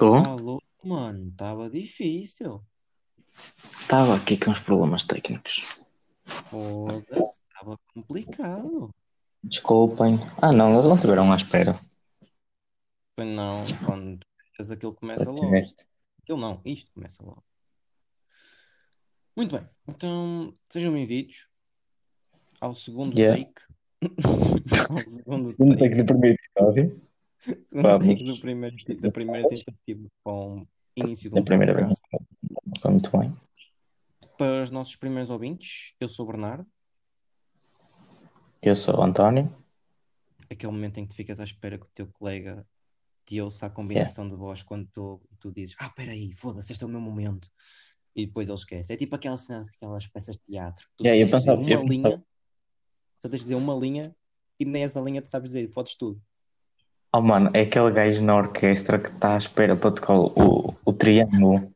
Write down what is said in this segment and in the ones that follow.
Estou? Alô, mano, estava difícil. Estava aqui com uns problemas técnicos. Foda-se, estava complicado. Desculpem. Ah, não, eles não estiveram à espera. Pois não, quando fez aquilo começa logo. tiveste. Aquilo não, isto começa logo. Muito bem, então sejam bem-vindos ao segundo Yeah. take. ao segundo take. do primeiro episódio. Do primeiro, da primeira tentativa com início de um primeira vez. podcast. Foi muito bem. Para os nossos primeiros ouvintes, eu sou o Bernardo. Eu sou o António. aquele momento em que tu ficas à espera que o teu colega te ouça a combinação de voz quando tu, tu dizes ah, peraí, foda-se, este é o meu momento. E depois ele esquece. É tipo aquela cena, aquelas peças de teatro. Tu Yeah, só eu pensava- uma eu linha, pensava- só tens de dizer uma linha e nem essa linha tu sabes dizer, fodes tudo. Oh, mano, é aquele gajo na orquestra que está à espera para tocar o, o triângulo.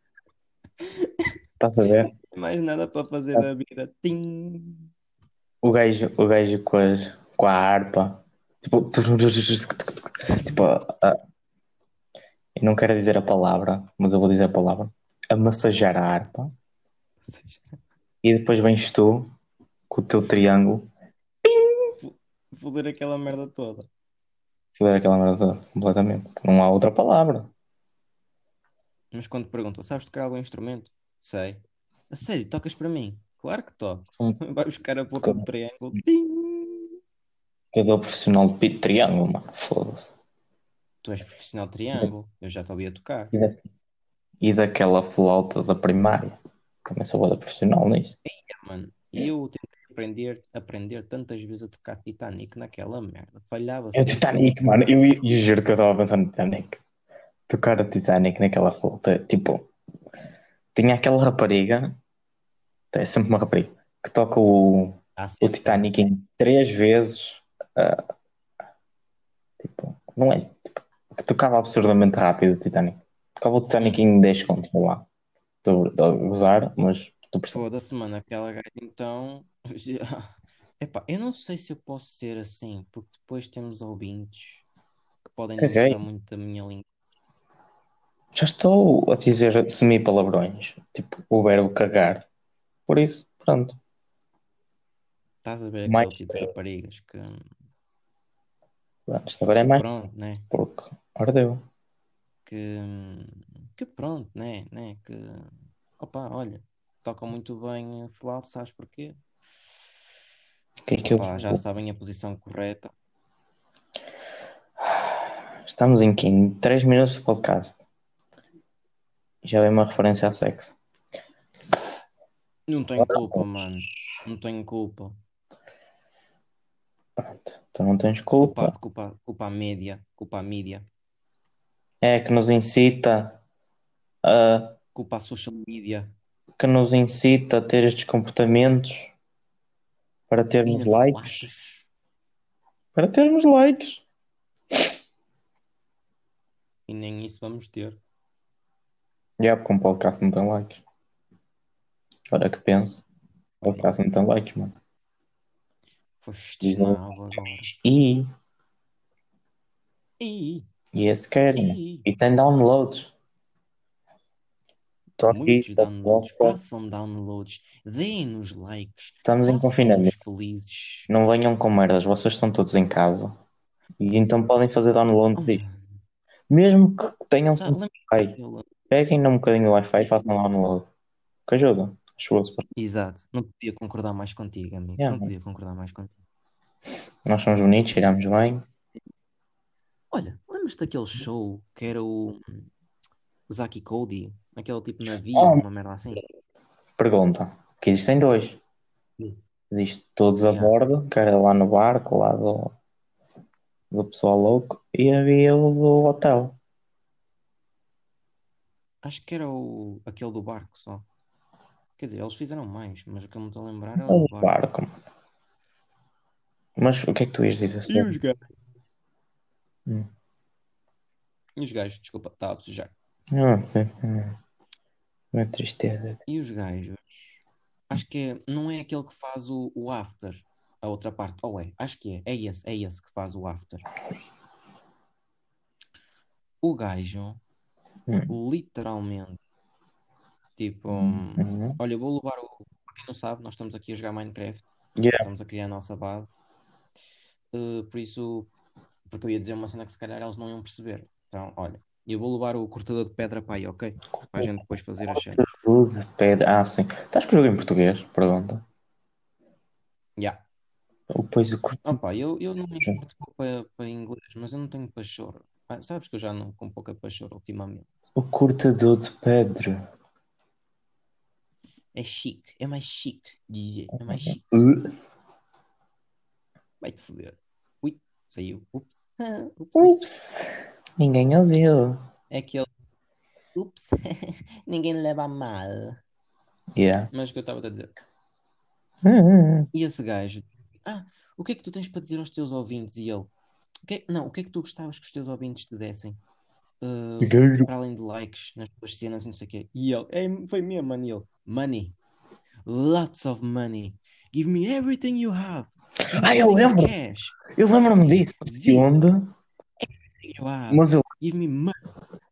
Estás a ver? Mais nada para fazer da vida. Tim! O gajo, o gajo com, as, com a harpa. Tipo, tipo a- eu não quero dizer a palavra, mas eu vou dizer a palavra. A massagear a harpa. E depois vens tu com o teu triângulo. foder aquela merda toda. Fazer aquela merda completamente. Não há outra palavra. Mas quando perguntam, sabes tocar algum instrumento? Sei. A sério, tocas para mim? Claro que toco. Sim. Vai buscar a boca do triângulo. Tim! Dou profissional de triângulo, mano. Foda-se. Tu és profissional de triângulo, eu já te ouvi a tocar. E, da- e daquela flauta da primária. Também sou da profissional nisso. Mano, eu tentei aprender, aprender tantas vezes a tocar Titanic naquela merda. Falhava É. Titanic, mano. Eu, eu juro que eu estava pensando no Titanic. Tocar o Titanic naquela flauta. Tipo, tinha aquela rapariga. É sempre uma rapariga. Que toca o, Há o Titanic em três vezes. ah, tipo, não é? Tipo, que tocava absurdamente rápido o Titanic. Tocava o Titanic em 10 segundos, sei lá. Estou a gozar, mas tu percebes. Foda-se, mano, aquela gaja então. Epá, eu não sei se eu posso ser assim, porque depois temos ouvintes que podem não Caguei. gostar muito da minha língua. Já estou a dizer semi-palavrões. Tipo, o verbo cagar. Por isso, pronto. Estás a ver Mais aquele tipo de raparigas que. Pronto, isto agora é mais Pronto, né? porque ardeu. que, que pronto, né, né, que, opa, olha, tocam muito bem flauta, sabes porquê? Que é que eu... Opa, já sabem a posição correta. Estamos em 15, 3 minutos de podcast. Já vem uma referência a sexo. Não tenho culpa, mano, não tenho culpa. Pronto, tu não tens Culpa, culpa. culpa, culpa a mídia, culpa mídia, É que nos incita a culpa social media. Que nos incita a ter estes comportamentos para termos likes. Para termos likes. E nem isso vamos ter. Já, porque um podcast não tem likes. Agora que penso, o podcast não tem likes, mano. Foste agora. E, E, e esse querem. e, E tem downloads. Estou aqui, muitos está downloads, flop. façam downloads, deem-nos likes, Estamos em façam-nos confinamento. felizes. Não venham com merdas, vocês estão todos em casa. E então podem fazer download Oh, disto. Mesmo que tenham Sabe, lembra Wi-Fi. Peguem num bocadinho do Wi-Fi e façam download. Que ajuda. Ajuda-se. Exato, não podia concordar mais contigo, amigo. Yeah, não mano. podia concordar mais contigo. Nós somos bonitos, cheiramos bem. Olha, lembras-te daquele show que era o Zaki Cody? Aquele tipo navio, Oh. uma merda assim? Pergunta. Que existem dois. Sim. Existe todos a Yeah. bordo, que era lá no barco, lá do, do pessoal louco, e havia o do hotel. Acho que era o... aquele do barco só. Quer dizer, eles fizeram mais, mas o que eu me estou a lembrar era O barco. barco. mano. Mas o que é que tu ias dizer? E sobre- os gajos? Hum. E os gajos, desculpa, estava a sujar. Ah, hum. Uma tristeza. E os gajos? Acho que é, não é aquele que faz o, o after, a outra parte. Ou é? Acho que é. É esse, é esse que faz o after. O gajo Hum. Literalmente. Tipo, Uhum. olha, vou levar o. Para quem não sabe, nós estamos aqui a jogar Minecraft. Yeah. Estamos a criar a nossa base. Uh, por isso, porque eu ia dizer uma cena que se calhar eles não iam perceber. Então, olha, eu vou levar o cortador de pedra para aí, ok? Para a gente depois fazer a cena. Tudo de pedra. Ah, sim. Estás com o jogo em português? Pergunta. Yeah. Depois o. Opa, eu, eu não me importo para, para inglês, mas eu não tenho pachorra. Ah, sabes que eu já não com pouca pachorra ultimamente. O cortador de pedra. É chique, é mais chique, dizer. É mais chique. Uh. Vai-te foder. Ui, saiu. Ups. Ah, ups, ups. Ups. Ninguém ouviu. É aquele. Ups. Ninguém leva a mal. Yeah. Mas o que eu estava a dizer. Hum. E esse gajo. Ah, o que é que tu tens para dizer aos teus ouvintes? E ele. O que é- Não, o que é que tu gostavas que os teus ouvintes te dessem? Uh, para além de likes nas tuas cenas e não sei o quê. E ele, é, foi mesmo, mano. E ele, money. Lots of money. Give me everything you have. Ah, eu lembro. Cash. Eu lembro-me disso. De onde? Mas eu, Give me money.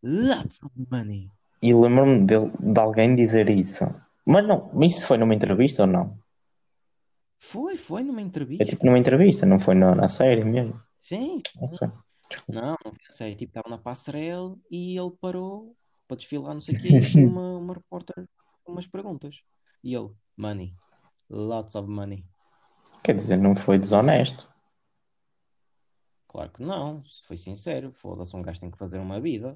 Lots of money. eu lembro-me de, de alguém dizer isso. Mas não, isso foi numa entrevista ou não? Foi, foi numa Foi entrevista. tipo numa entrevista, não foi na, na série mesmo. Sim. Ok. Não, não foi a sério. Tipo, estava na passarela e ele parou para desfilar, não sei o quê. E tinha uma, uma repórter com umas perguntas. E ele, money. Lots of money. Quer dizer, não foi desonesto. Claro que não, se foi sincero, foda-se, um gajo tem que fazer uma vida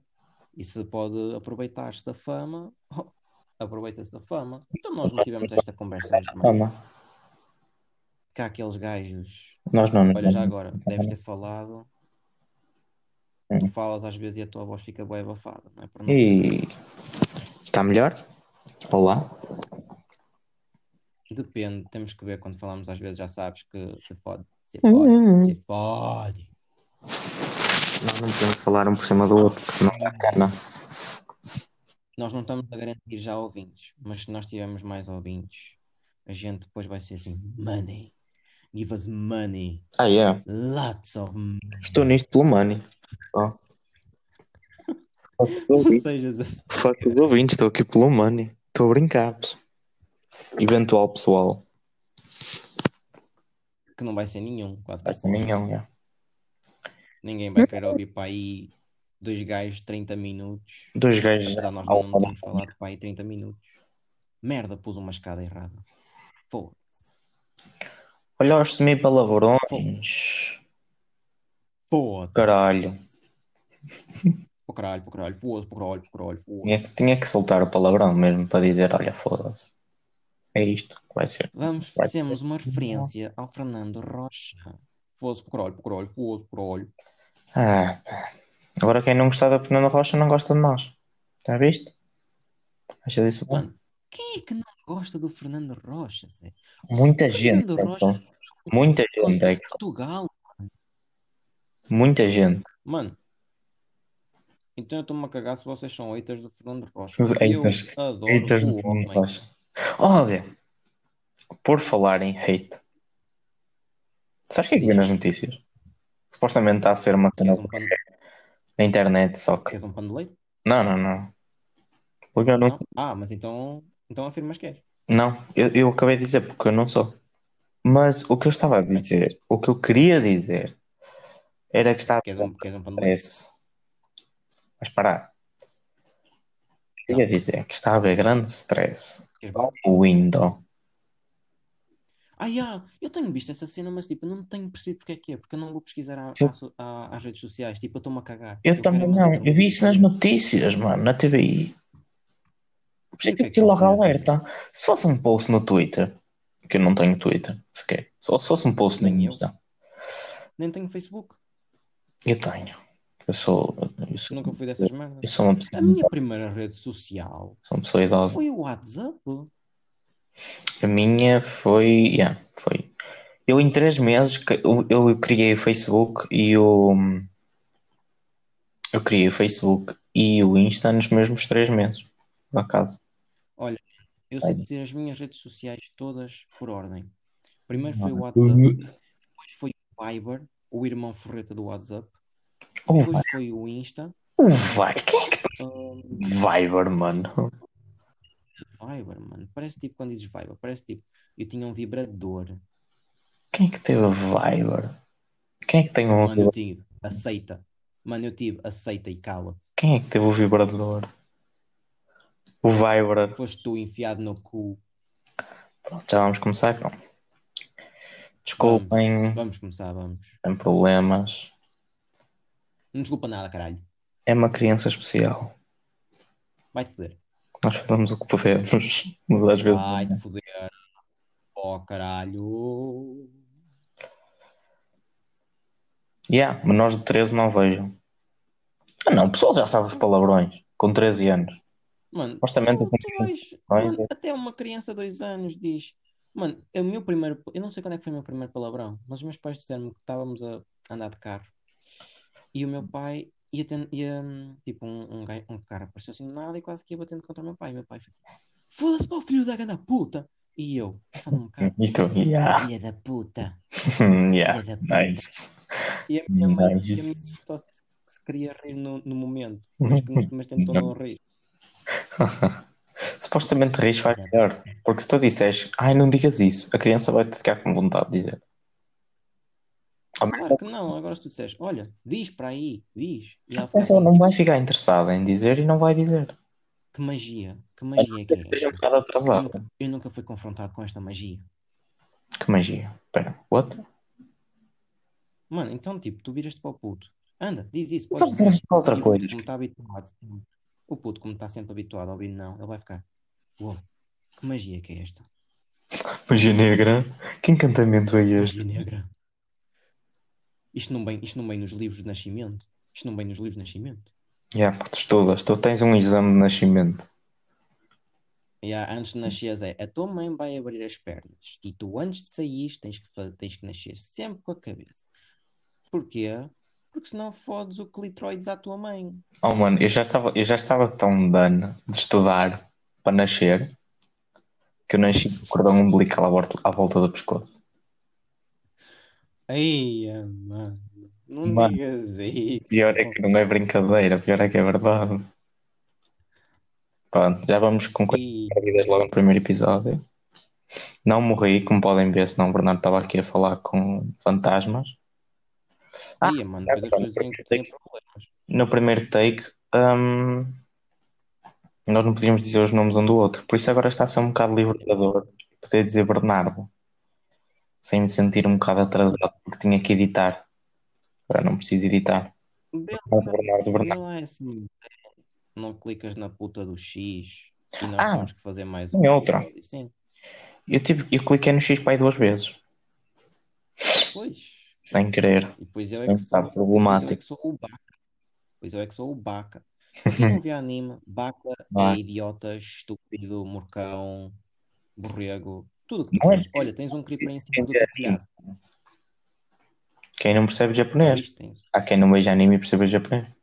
e se pode aproveitar-se da fama, oh, aproveita-se da fama. Então nós não tivemos esta conversa hoje, mano. Que há aqueles gajos, Nós não. olha já agora, deves ter falado, tu falas às vezes e a tua voz fica bem abafada, não é por. E está melhor? Olá. Depende, temos que ver quando falamos às vezes, já sabes que se fode, se fode, se fode. Nós não podemos falar um por cima do outro, porque senão dá cana. Nós não estamos a garantir já ouvintes, mas se nós tivermos mais ouvintes, a gente depois vai ser assim, money, give us money, Ah, é. lots of money. Estou nisto pelo money. Ouvintes. sejas assim. Fuck os ouvintes, estou aqui pelo money. Estou a brincar. Eventual pessoal. que não vai ser nenhum, quase Vai ser nenhum, é. Ninguém vai querer ouvir para aí dois gajos 30 minutos. Dois gajos. Apesar nós não falar. termos falado para aí 30 minutos. Merda, pus uma escada errada. Foda-se. Olha os semi-palavrões. Foda-se. Caralho. Pô caralho, pô caralho, foda-se, pô caralho, pô caralho, foda-se. Tinha, tinha que soltar o palavrão mesmo para dizer: olha, foda-se. É isto que vai ser. Vamos, Vai. fizemos uma referência ao Fernando Rocha. Foda-se, pô caralho, pô caralho, foda-se, pô caralho. Ah, agora quem não gostar da Fernanda Rocha não gosta de nós. Já viste? Acha isso bom? Mano, quem é que não gosta do Fernando Rocha, Zé? Muita gente. Rocha então. Muita gente. é. Portugal. Muita gente. Mano, então eu estou-me a cagar se vocês são haters do Fernando Rocha. Os Eu haters. adoro Haters o de Fernando. Rocha. Olha, por falar em hate, sabes o que é que vi nas notícias? Supostamente está a ser uma cena Queres um pano, na internet, só que. queres um pano de leite? Não, não, não. Porque eu não. Não? Ah, mas então, então afirmas que és. Não, eu, eu acabei de dizer porque eu não sou. Mas o que eu estava a dizer, o que eu queria dizer, era que estava Queres um, queres um pano de leite? stress. Mas parar. Eu ia dizer que está a haver grande stress Queres bom? no Windows. Ah, yeah, eu tenho visto essa cena, mas tipo, eu não tenho percebido porque é que é, porque eu não vou pesquisar so- à- às redes sociais. Tipo, eu estou-me a cagar. Eu quero também não. Eu vi isso nas notícias, mano, na TVI. Por isso é que eu é que fiquei logo alerta. Se fosse um post no Twitter, que eu não tenho Twitter sequer, só se fosse um post no Nem eu. Insta, Nem tenho Facebook. eu tenho. Eu sou, eu sou, Nunca fui dessas eu merdas. sou uma pessoa, A minha primeira rede social sou uma pessoa idosa. foi o WhatsApp. A minha foi, yeah, foi. Eu em três meses eu, eu criei o Facebook e o eu criei o Facebook e o Insta nos mesmos três meses, por acaso. Olha, eu sei dizer as minhas redes sociais todas por ordem. Primeiro foi o Uhum. WhatsApp, depois foi o Viber, o irmão forreta do WhatsApp, Oh, depois foi o Insta O Vai. Quem é que Hum, Viber, mano? Viber, mano. Parece tipo quando dizes Viber. Parece tipo. Eu tinha um vibrador. Quem é que teve Viber? Quem é que tem um Mano, eu tive. Aceita. Mano, eu tive. Aceita e cala-te. Quem é que teve o vibrador? O Viber. Foste tu enfiado no cu. Pronto, já vamos começar então. Desculpem, Vamos começar, vamos. sem problemas. Não desculpa nada, caralho. É uma criança especial. Vai-te foder. Nós fazemos o que podemos, mas às vezes. Vai-te foder. Oh, caralho. Yeah, menores de 13 não vejo. Ah não, o pessoal já sabe os palavrões, com 13 anos. Mano, Supostamente tu, tu mano, até uma criança de dois anos diz. Mano, é o meu primeiro. Eu não sei quando é que foi o meu primeiro palavrão, mas os meus pais disseram-me que estávamos a andar de carro e o meu pai ia, ten- ia tipo, um, um, gai- um cara apareceu assim do nada e quase que ia batendo contra o meu pai. E meu pai fez assim: Foda-se para o filho da ganda puta! E eu, passando um bocado, E tu, yeah, filha da puta! yeah, da puta! nice. E a minha mãe, e a minha mãe Nice. só se que se queria rir no, no momento, mas, mas tentou não rir. Supostamente rires vai pior, porque se tu disseres, ai não digas isso, a criança vai ficar com vontade de dizer. A Claro que não, agora se tu disseres, olha, diz para aí, diz. E ela fica assim, não tipo, vai ficar interessada em dizer e não vai dizer. que magia, que magia que é Esteja um esta? bocado Eu atrasada. nunca, eu nunca fui confrontado com esta magia. Que magia. Espera, what? Mano, então tipo, tu viras-te para o puto. Anda, diz isso, podes vamos dizer. para outra E o coisa. como está habituado, o puto, como está sempre habituado a ouvir não, ele vai ficar, uou, que magia que é esta? Magia negra? Que encantamento é este? Magia negra. Isto não vem, isto não vem nos livros de nascimento. Isto não vem nos livros de nascimento. Yeah, porque tu estudas, tu tens um exame de nascimento. Há, antes de nasceres é a tua mãe vai abrir as pernas e tu antes de sair tens que, tens que nascer sempre com a cabeça. Porquê? Porque senão fodes o clitroides à tua mãe. Oh mano, eu já estava, eu já estava tão dano de estudar para nascer que eu nasci com o cordão umbilical à volta, à volta do pescoço. Ai, mano, não Mano, digas isso. Pior é que não é brincadeira, pior é que é verdade. Pronto, já vamos com coisas Ai, perdidas logo no primeiro episódio. Não morri, como podem ver, senão o Bernardo estava aqui a falar com fantasmas. Ah, ai, mano, depois as pessoas dizem que tinha problemas. no primeiro take, hum, nós não podíamos dizer os nomes um do outro, por isso agora está a ser um bocado libertador poder dizer Bernardo, sem me sentir um bocado atrasado, porque tinha que editar. Agora não preciso editar. Bernardo, Bernardo, Bernardo. lá esse. Não clicas na puta do X e nós Ah, temos que fazer mais um outra. Sim, Eu, tive, eu cliquei no X para aí duas vezes, pois. sem querer. E depois eu é que sou, bocado depois eu é problemático. que sou o Baca. Pois eu é que sou o Baca. Quem não vê anime, Baca Ah. é idiota, estúpido, morcão, borrego, tudo que tu Não é. Olha, tens um creeper em cima do teu telhado. Quem não percebe japonês? Tens. Há quem não veja anime e perceba japonês.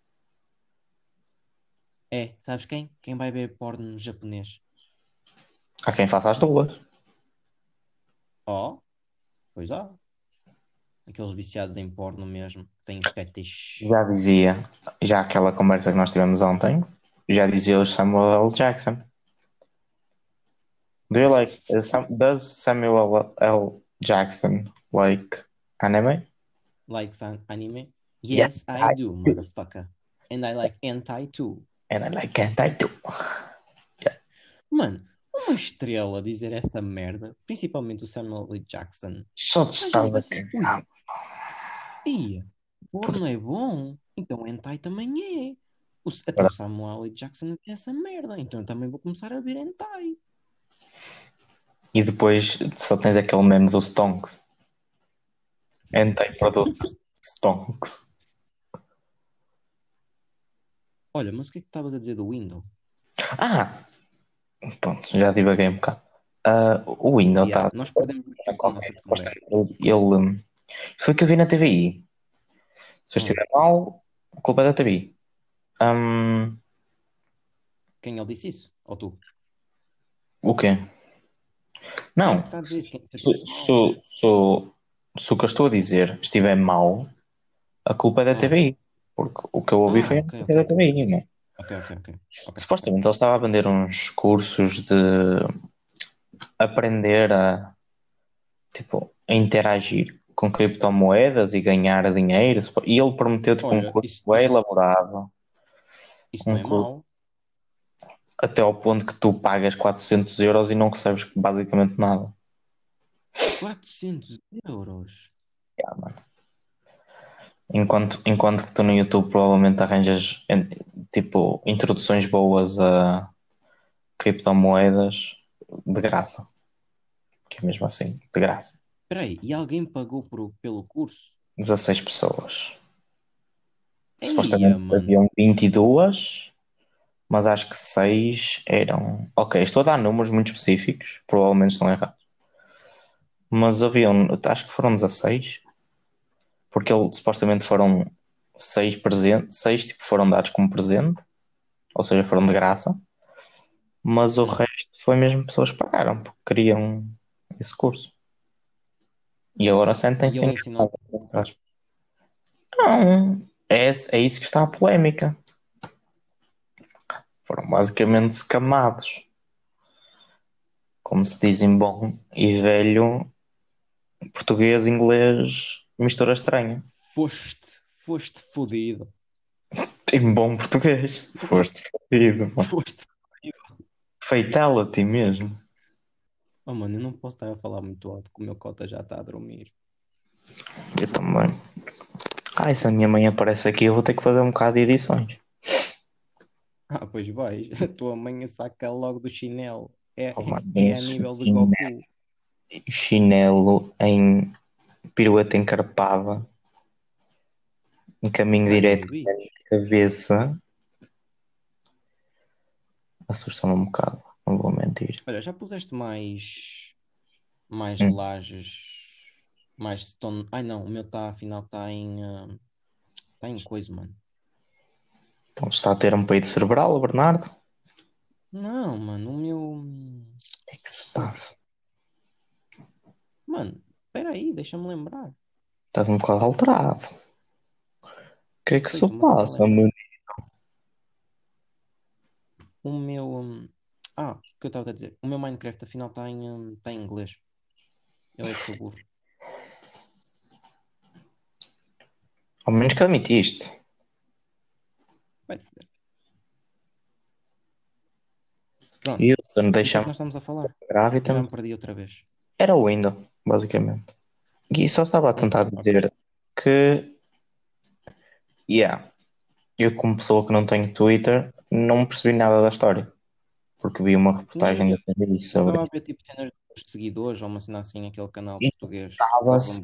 É, sabes quem? Quem vai ver porno japonês? Há quem faça as duas. Ó, pois ó. Aqueles viciados em porno mesmo, que têm fetiche. Já dizia, já aquela conversa que nós tivemos ontem, já dizia o Samuel L. Jackson. Do you like, uh, Sam- does Samuel L. Jackson like anime? Like some anime? Yes, Yes, I I do, motherfucker. And I like hentai too. And I like hentai too. Mano, uma estrela dizer essa merda, principalmente o Samuel L. Jackson. Só te vezes estava assim, ia, porno é bom, então hentai também é. O, até o Samuel L. Jackson vê essa merda, então eu também vou começar a ver hentai. E depois só tens aquele meme do Stonks. Hentai Producers Stonks. Olha, mas o que é que estavas a dizer do Windows? Ah! Pronto, já divaguei um bocado. Ah, o Windows Yeah, está nós perdemos conversa. Ele hum, foi o que eu vi na TVI. Se eu Hum. estiver mal, a culpa é da TVI. Hum, Quem ele disse isso? Ou tu? o quê? Não, se, se, o que eu estou a dizer estiver mal, a culpa é da Hum. TVI. Porque o que eu ouvi Ah, foi a ok, notícia da. TVI, não é? Ok, ok, ok. ok. Supostamente ele estava a vender uns cursos de aprender a tipo a interagir com criptomoedas e ganhar dinheiro. E ele prometeu tipo, Olha, um curso isso- bem isso- elaborado, Isso não Um é curso. mau. Até ao ponto que tu pagas 400 euros e não recebes basicamente nada. 400 euros. Yeah, mano. Enquanto, enquanto que tu no YouTube provavelmente arranjas tipo introduções boas a criptomoedas de graça. Que é mesmo assim, de graça. Espera aí, e alguém pagou por, pelo curso? 16 pessoas. Eia, Supostamente mano. haviam 22, mas acho que 6 eram. Ok, estou a dar números muito específicos, provavelmente estão errados. Mas haviam, acho que foram 16, porque ele, supostamente foram 6 presentes, 6 tipo, foram dados como presente, ou seja, foram de graça, mas o resto foi mesmo pessoas que pagaram, porque queriam esse curso. E agora sentem-se. Não, é, é isso que está a polémica. Foram basicamente escamados. Como se diz em bom e velho português, inglês, mistura estranha. Foste, foste fodido. Em bom português. Foste fodido. mano. Foste. Fatality mesmo. Oh, mano, eu não posso estar a falar muito alto, que o meu cota já está a dormir. Eu também. Ai, se a minha mãe aparece aqui, eu vou ter que fazer um bocado de edições. Ah, pois vais. A tua mãe saca logo do chinelo. É, Oh, mano, é a nível de chinelo. Goku. Chinelo em pirueta encarpada. Em caminho Ai, direto à cabeça. Assusta-me um bocado, não vou mentir. Olha, já puseste mais. Mais Hum. lajes. Mais stone. Ai não, o meu está, afinal, está em. Está em coisa, mano. Então está a ter um peito cerebral, o Bernardo? O Não, mano, o meu. que é que se passa? Mano, espera aí, deixa-me lembrar. Estás um bocado alterado. O que é que Sei, se passa, menino? O meu. hum, Ah, o que eu estava a dizer? O meu Minecraft afinal está em, hum, tá em inglês. Eu é que sou burro. Ao menos que admitiste. Vai-te foder. Pronto, E que é deixa-me nós estamos a falar? já me perdi outra vez. Era o Windows, basicamente. E só estava a tentar dizer que, yeah, eu como pessoa que não tenho Twitter, não percebi nada da história. Porque vi uma reportagem da TVI sobre Estava a ver tipo cenas dos seguidores ou uma cena assim, aquele canal E português. estava-se-.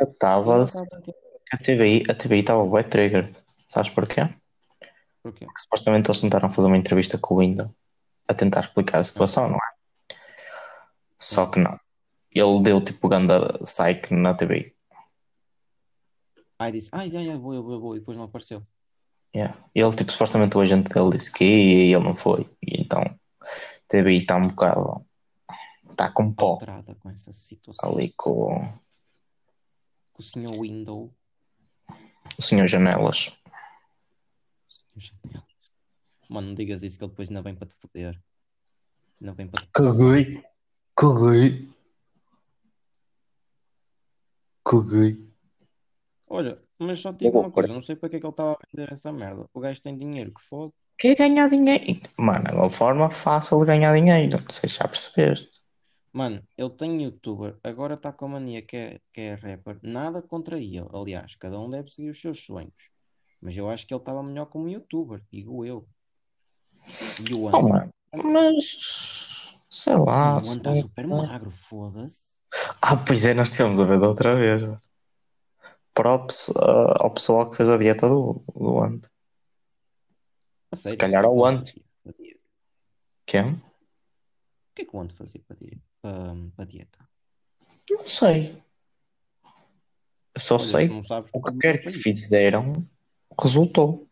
Eu estava. tipo, A TVI, estava bem triggered. Sabes porquê? porquê? Porque supostamente eles tentaram fazer uma entrevista com o Windows a tentar explicar a situação, não é? Só que não. Ele deu tipo ganda psych na TVI. Ai, disse, ai, ai, ai, eu vou, e depois não apareceu. Yeah. Ele, tipo, supostamente o agente dele disse que e ele não foi. E então, a TVI está um bocado. Está com pó Alterada com essa situação. ali com Com o senhor Window. o senhor Janelas. Mano, não digas isso que ele depois ainda vem para te foder. Ainda vem para te Caguei. Caguei. Caguei. Olha, mas só te digo uma coisa, não sei para que é que ele estava a vender essa merda. O gajo tem dinheiro, que foda. Quer ganhar dinheiro? Mano, é uma forma fácil de ganhar dinheiro. Não sei se já percebeste. Mano, ele tem youtuber, agora está com a mania que é, que é rapper. Nada contra ele. Aliás, cada um deve seguir os seus sonhos. Mas eu acho que ele estava melhor como youtuber, digo eu. E o mano. Mas. Sei lá. o ano está super magro, foda-se. Ah, pois é, nós tivemos a ver da outra vez. mano. Props uh, ao pessoal que fez a dieta do, do ano. A sério, calhar que é que ao dieta? Quem? O que é que o Ant fazia para, di- para, para dieta? Não sei. Eu só Olha, sei se o que não quer que fizeram, resultou.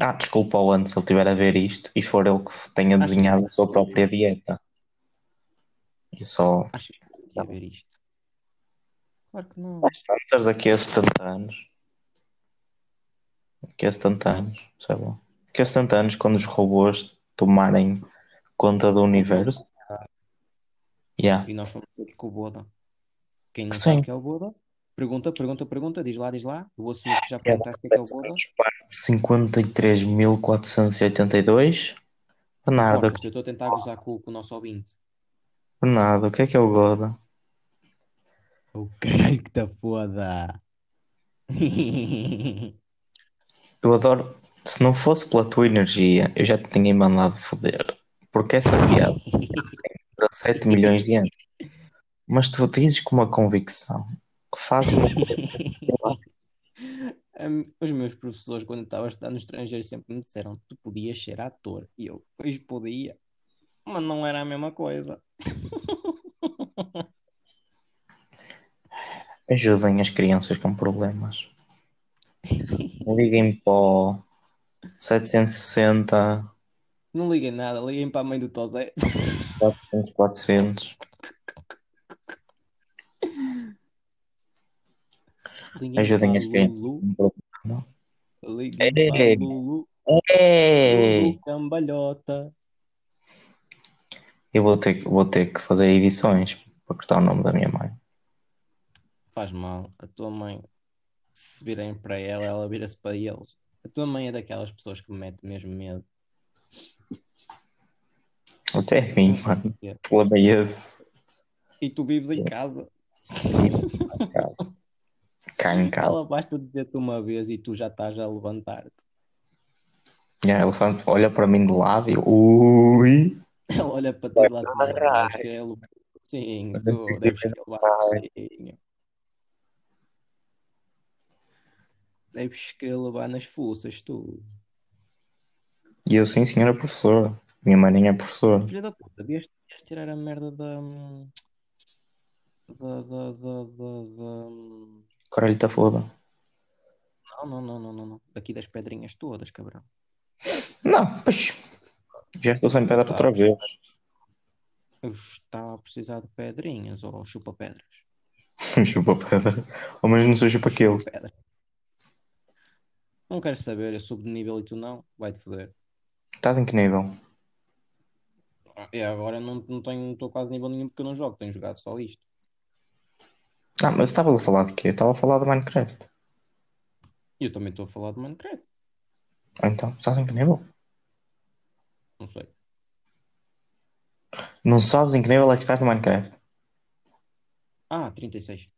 Ah, desculpa ao ano se ele estiver a ver isto e for ele que tenha Acho que desenhado a sua própria dieta. E só. Acho que ia ver isto. Claro que não. Às tantas, daqui a 70 anos. Daqui a 70 anos, sei lá. Daqui a 70 anos, quando os robôs tomarem conta do universo. Yeah. E nós fomos todos com o Boda. Quem não Sim. sabe o que é o Boda? Pergunta, pergunta, pergunta, diz lá, diz lá. Eu vou assumir que já perguntaste o que é, que é o Boda. 53.482. Bernardo, Porcas, eu estou a tentar gozar com, com o nosso ouvinte. Bernardo, o que é que é o Goda? O caralho que tá foda. Eu adoro. Se não fosse pela tua energia, eu já te tinha mandado foder. Porque essa piada tem 17 milhões de anos. Mas tu dizes com uma convicção que faz uma Hum, Os meus professores, quando eu estava a estudar no estrangeiro, sempre me disseram: tu podias ser ator. E eu, pois podia, mas não era a mesma coisa. Ajudem as crianças com problemas. Liguem para o 760, Não liguem nada, liguem para a mãe do Tosé. 400, 400. Liguem Ajudem as crianças a Lulu. Ei! Lulu Cambalhota. Eu vou ter, que- vou ter que fazer edições para cortar o nome da minha mãe. Faz mal. A tua mãe, se virem para ela, ela vira-se para eles. A tua mãe é daquelas pessoas que me mete mesmo medo. Até sei mano. problema é esse. E tu vives em casa. Cá em casa. Ela basta dizer-te uma vez e tu já estás a levantar-te. E a elefante olha para mim de lado e eu, ui. Ela olha para ti lá de no focinho, Vai tu deves que querer levar. Deves querer levar nas fuças, tu. E eu, sim, senhora professora. Minha mãe nem é professora. Filha da puta, devias tirar a merda da. Da. da. da. da. da- Caralho, está foda. Não, não, não, não, não, não. Daqui das pedrinhas todas, cabrão. Não, pois. Já estou sem pedra outra vez. Eu estava a precisar de pedrinhas ou chupa-pedras. Chupa pedra. Ou menos não sou chupa aquele. Pedra. Não quero saber, eu subo de nível e tu não, vai-te foder. Estás em que nível? E agora não, não tenho, não estou quase nível nenhum porque eu não jogo, tenho jogado só isto. Ah, mas estavas a falar de quê? Eu estava a falar de Minecraft. E eu também estou a falar de Minecraft, então, estás em que nível? não sei. Não sabes em que nível é que estás no Minecraft? Ah, 36.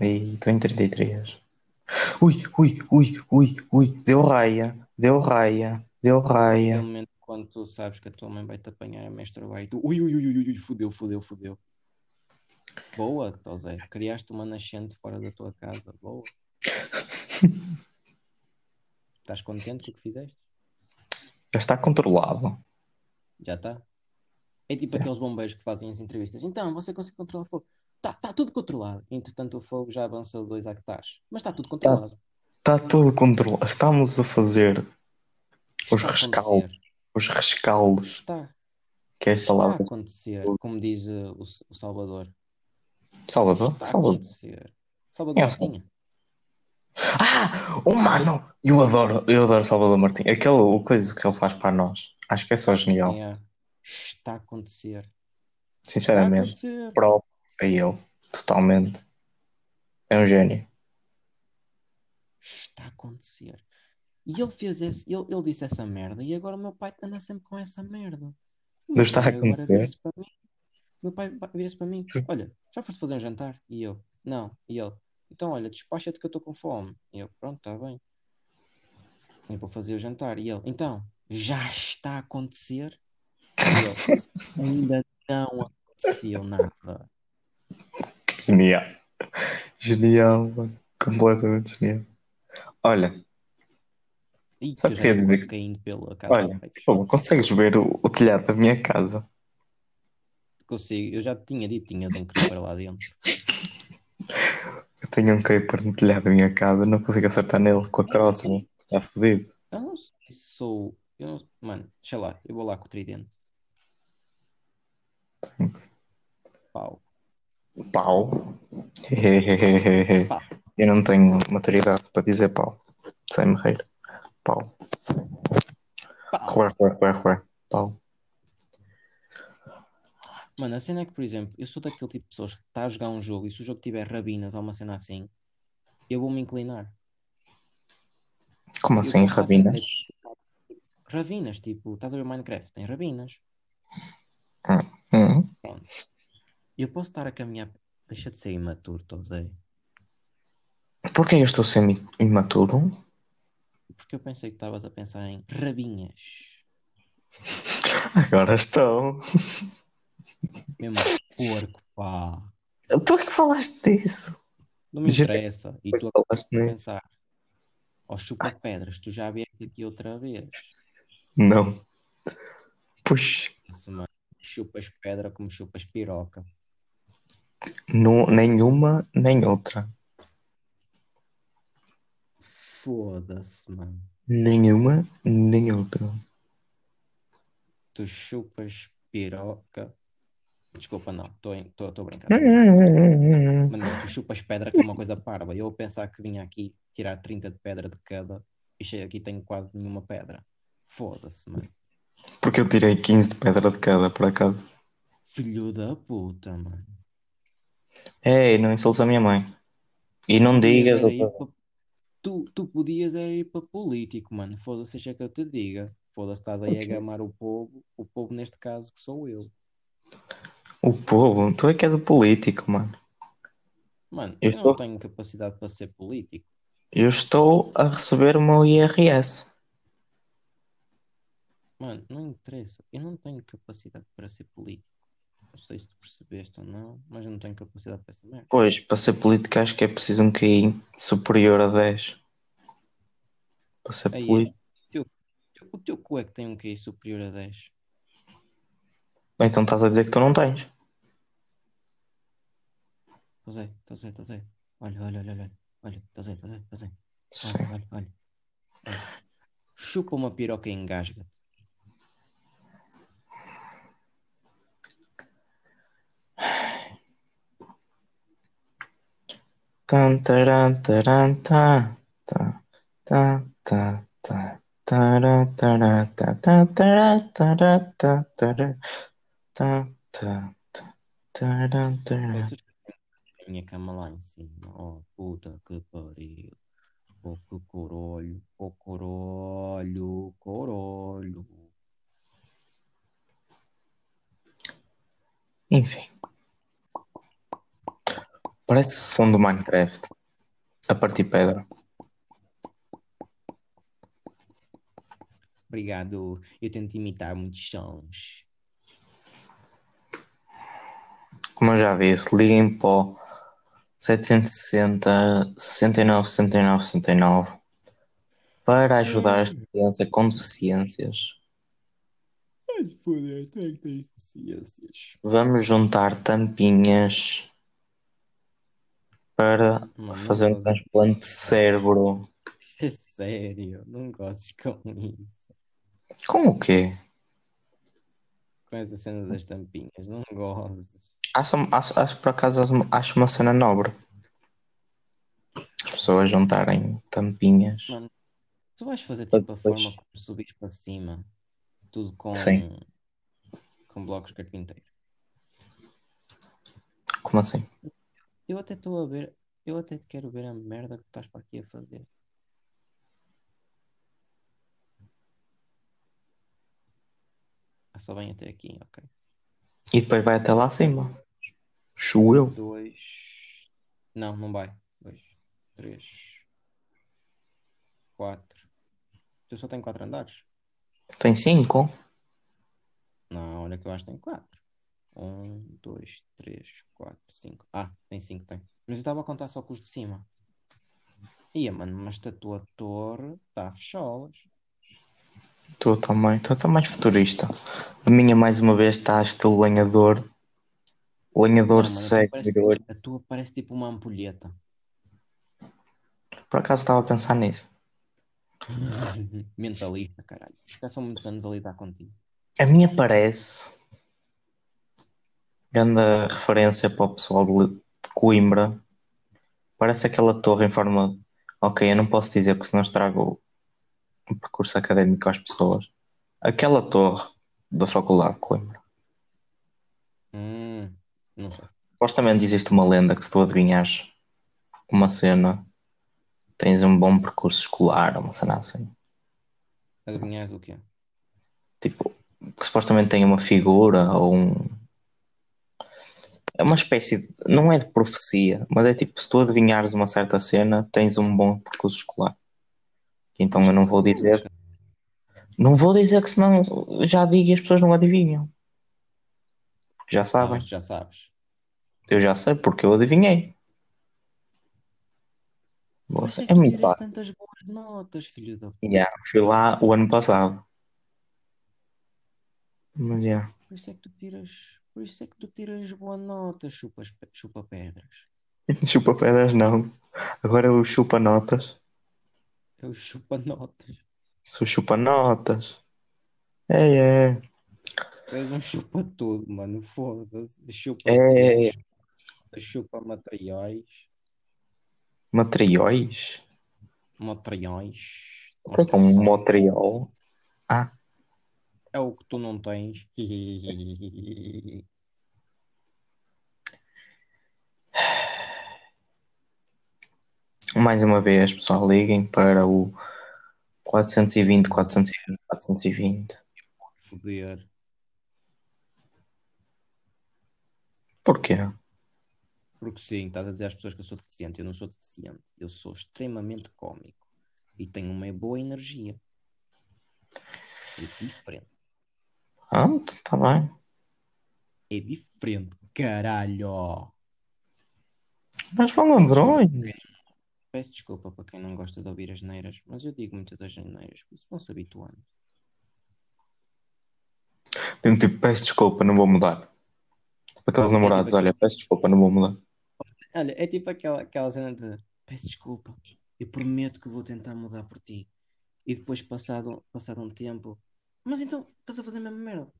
E estou em 33. Ui, ui, ui, ui, ui. Deu raia. Deu raia. Deu Naquele raia. momento quando tu sabes que a tua mãe vai-te apanhar a mestra vai tu, ui, ui, ui, ui, ui, fudeu, fudeu, fudeu. Boa, Tosé, criaste uma nascente fora da tua casa, boa. Estás contente com o que fizeste? Já está controlado. Já está? É tipo aqueles bombeiros que fazem as entrevistas. Então, você consegue controlar o fogo? Está tá tudo controlado. Entretanto, o fogo já avançou dois hectares. Mas está tudo controlado. Está tudo controlado. Estamos a fazer os rescaldos. Os rescaldos. Está, Que é a está a palavra. acontecer, como diz uh, o, o Salvador. Salvador? Está a Salvador. Salvador É, Martinha. Ah! Oh, mano! Eu adoro, eu adoro Salvador Martins. Aquele, o coisa que ele faz para nós. Acho que é só genial. Yeah. Está a acontecer. Está a Sinceramente. acontecer. Próprio a ele. Totalmente. É um gênio. Está a acontecer. E ele fez esse, ele, ele disse essa merda e agora o meu pai anda sempre com essa merda. O Não está a acontecer? vira-se para mim. O meu pai vira-se para mim. Olha, já foste fazer um jantar? E eu, não. E ele, então olha, despacha-te que eu estou com fome. E eu, pronto, está bem. E vou fazer o jantar. E ele, então, já está a acontecer? E eu, ainda não aconteceu nada. Genial. Genial, mano. Completamente genial. Olha, E Só que queria dizer caindo pela casa olha, favor, consegues ver o, o telhado da minha casa? Consigo, eu já tinha dito, tinhas um creeper lá dentro. Eu tenho um creeper no telhado da minha casa, não consigo acertar nele com a crossbow. Está fodido. Eu não sei se sou. Eu não... Mano, deixa lá, eu vou lá com o tridente. Pau. Pau. Pau. Eu não tenho maturidade para dizer pau. Sem me rir. Pau. Pau. Rué, rué, rué, rué. Pau. Mano, a cena é que, por exemplo, eu sou daquele tipo de pessoas que está a jogar um jogo e se o jogo tiver rabinas ou uma cena assim, eu vou me inclinar. Como Eu assim, posso estar Rabina? sempre a- Rabinas, tipo, estás a ver Minecraft? Tem rabinas. Hum. Pronto. Eu posso estar a caminhar. Deixa de ser imaturo, Tosé. Porquê eu estou mi- imaturo? Porque eu pensei que estavas a pensar em rabinhas. Agora estou. Mesmo porco, pá. Tu é que falaste disso? Não me Já- interessa. E tu a Falaste nisso? pensar. Ó, chupa pedras, tu já vieste aqui outra vez. Não. Puxa. Esse, mano, chupas pedra como chupas piroca. Nu- nenhuma, nem outra. Foda-se, mano. Nenhuma, nem outra. Tu chupas piroca. Desculpa, não. Estou. Hum. Mano, tu chupas pedra que é uma coisa parva. Eu a pensar que vinha aqui tirar 30 de pedra de cada e chego aqui e tenho quase nenhuma pedra. Foda-se, mano. Porque eu tirei 15 de pedra de cada, por acaso. Filho da puta, mano. Ei, não insultes a minha mãe. E não digas pa- Tu, tu podias ir para político, mano. Foda-se, deixa que eu te diga. Foda-se, estás aí a gamar o povo. O povo, neste caso, que sou eu. O povo, tu é que és o político, mano. Mano, Eu eu, estou- não tenho capacidade para ser político. Eu estou a receber o meu IRS. Mano, não interessa. Eu não tenho capacidade para ser político. Não sei se tu percebeste ou não, mas eu não tenho capacidade para essa merda. Pois, para ser político acho que é preciso um QI superior a 10. Para ser Aí, político. o teu, o teu cu é que tem um QI superior a 10. Então estás a dizer que tu não tens. Estás aí, estás aí, estás aí. Olha, olha, olha, olha. Olha, estás aí, estás aí, estás aí. Sim. Olha, olha, olha. olha. Chupa uma piroca e engasga-te. Tan, taran, taran, ta, ta, ta, ta, ta, tara, tara, ta, ta, tara, tara, ta, ta, taran, taran. Vocês a minha cama lá em cima. Oh, puta que pariu. Oh, que corolho. Oh, corolho. Corolho. Enfim. Parece o som do Minecraft. A partir pedra. Obrigado. Eu tento imitar muitos sons. Como eu já disse, liguem para o 760 69 69 69 para ajudar esta criança com deficiências. Ai, foder, tem que ter ciências. Vamos juntar tampinhas para Mano, fazer não um transplante de cérebro. Isso é sério. Não gostes com isso. Com o quê? Com essa cena das tampinhas. Não gozes. Acho, acho, acho que por acaso acho uma cena nobre. As pessoas juntarem tampinhas. Mano, tu vais fazer tipo a Depois. forma como subis para cima. Tudo com, Sim. com blocos de carpinteiro. Como assim? Eu até estou a ver. Eu até te quero ver a merda que tu estás para aqui a fazer. Ah, só vem até aqui, ok. E depois vai até lá acima. Chu eu. Dois. Não, não vai. Dois, três, quatro. Tu só tem quatro andares? Tem cinco? Não, olha que eu acho que tem quatro. Um, dois, três, quatro, cinco. Ah, tem cinco, tem. Mas eu estava a contar só com os de cima. Ia, mano, mas a tua torre está a fecholas. Tu também. Tu tá mais futurista. A minha mais uma vez está estilo lenhador. Lenhador Não, a cego. parece, virou. a tua parece tipo uma ampulheta. Por acaso estava a pensar nisso. Mentalista, caralho. Já são muitos anos a lidar contigo. A minha parece. Grande referência para o pessoal de Coimbra. Parece aquela torre em forma. Ok, eu não posso dizer porque senão estrago o percurso académico às pessoas. Aquela torre da Faculdade de Coimbra. Hum, não sei. Supostamente existe uma lenda que se tu adivinhares uma cena, tens um bom percurso escolar, uma cena assim. Adivinhas o quê? Tipo, que supostamente tem uma figura ou um. É uma espécie de. Não é de profecia, mas é tipo, se tu adivinhares uma certa cena, tens um bom percurso escolar. Então eu não vou dizer. Não vou dizer que senão já digo e as pessoas não adivinham. Já sabem. já sabes. Eu já sei porque eu adivinhei. Você- é muito fácil. tantas boas notas, filho da. Já, fui lá o ano passado. Mas já. Por isso é que tu tiras. Por isso é que tu tiras boa nota, chupas, pe- chupa pedras. Chupa pedras não. Agora eu chupa notas. Eu chupa notas. Sou chupa notas. É, é. Tu és um chupa tudo, mano. Foda-se. Chupa É. tudo. Chupa materiais. Materiais? Materiais. O que é é um material? Ah, É o que tu não tens. mais uma vez, pessoal, liguem para o 420, 420, 420. Foder. Porquê? Porque sim, estás a dizer às pessoas que eu sou deficiente. Eu não sou deficiente. Eu sou extremamente cómico. E tenho uma boa energia. É diferente. Pronto, está bem. É diferente, caralho. Mas vão ladrões. Peço desculpa para quem não gosta de ouvir as neiras, mas eu digo muitas as neiras, por isso vão se habituando. Mesmo tipo, peço desculpa, não vou mudar. Tipo aqueles É tipo namorados, aquele- olha, peço desculpa, não vou mudar. Olha, é tipo aquela, aquela cena de peço desculpa, eu prometo que vou tentar mudar por ti. E depois, passado, passado um tempo, mas então estás a fazer a mesma merda.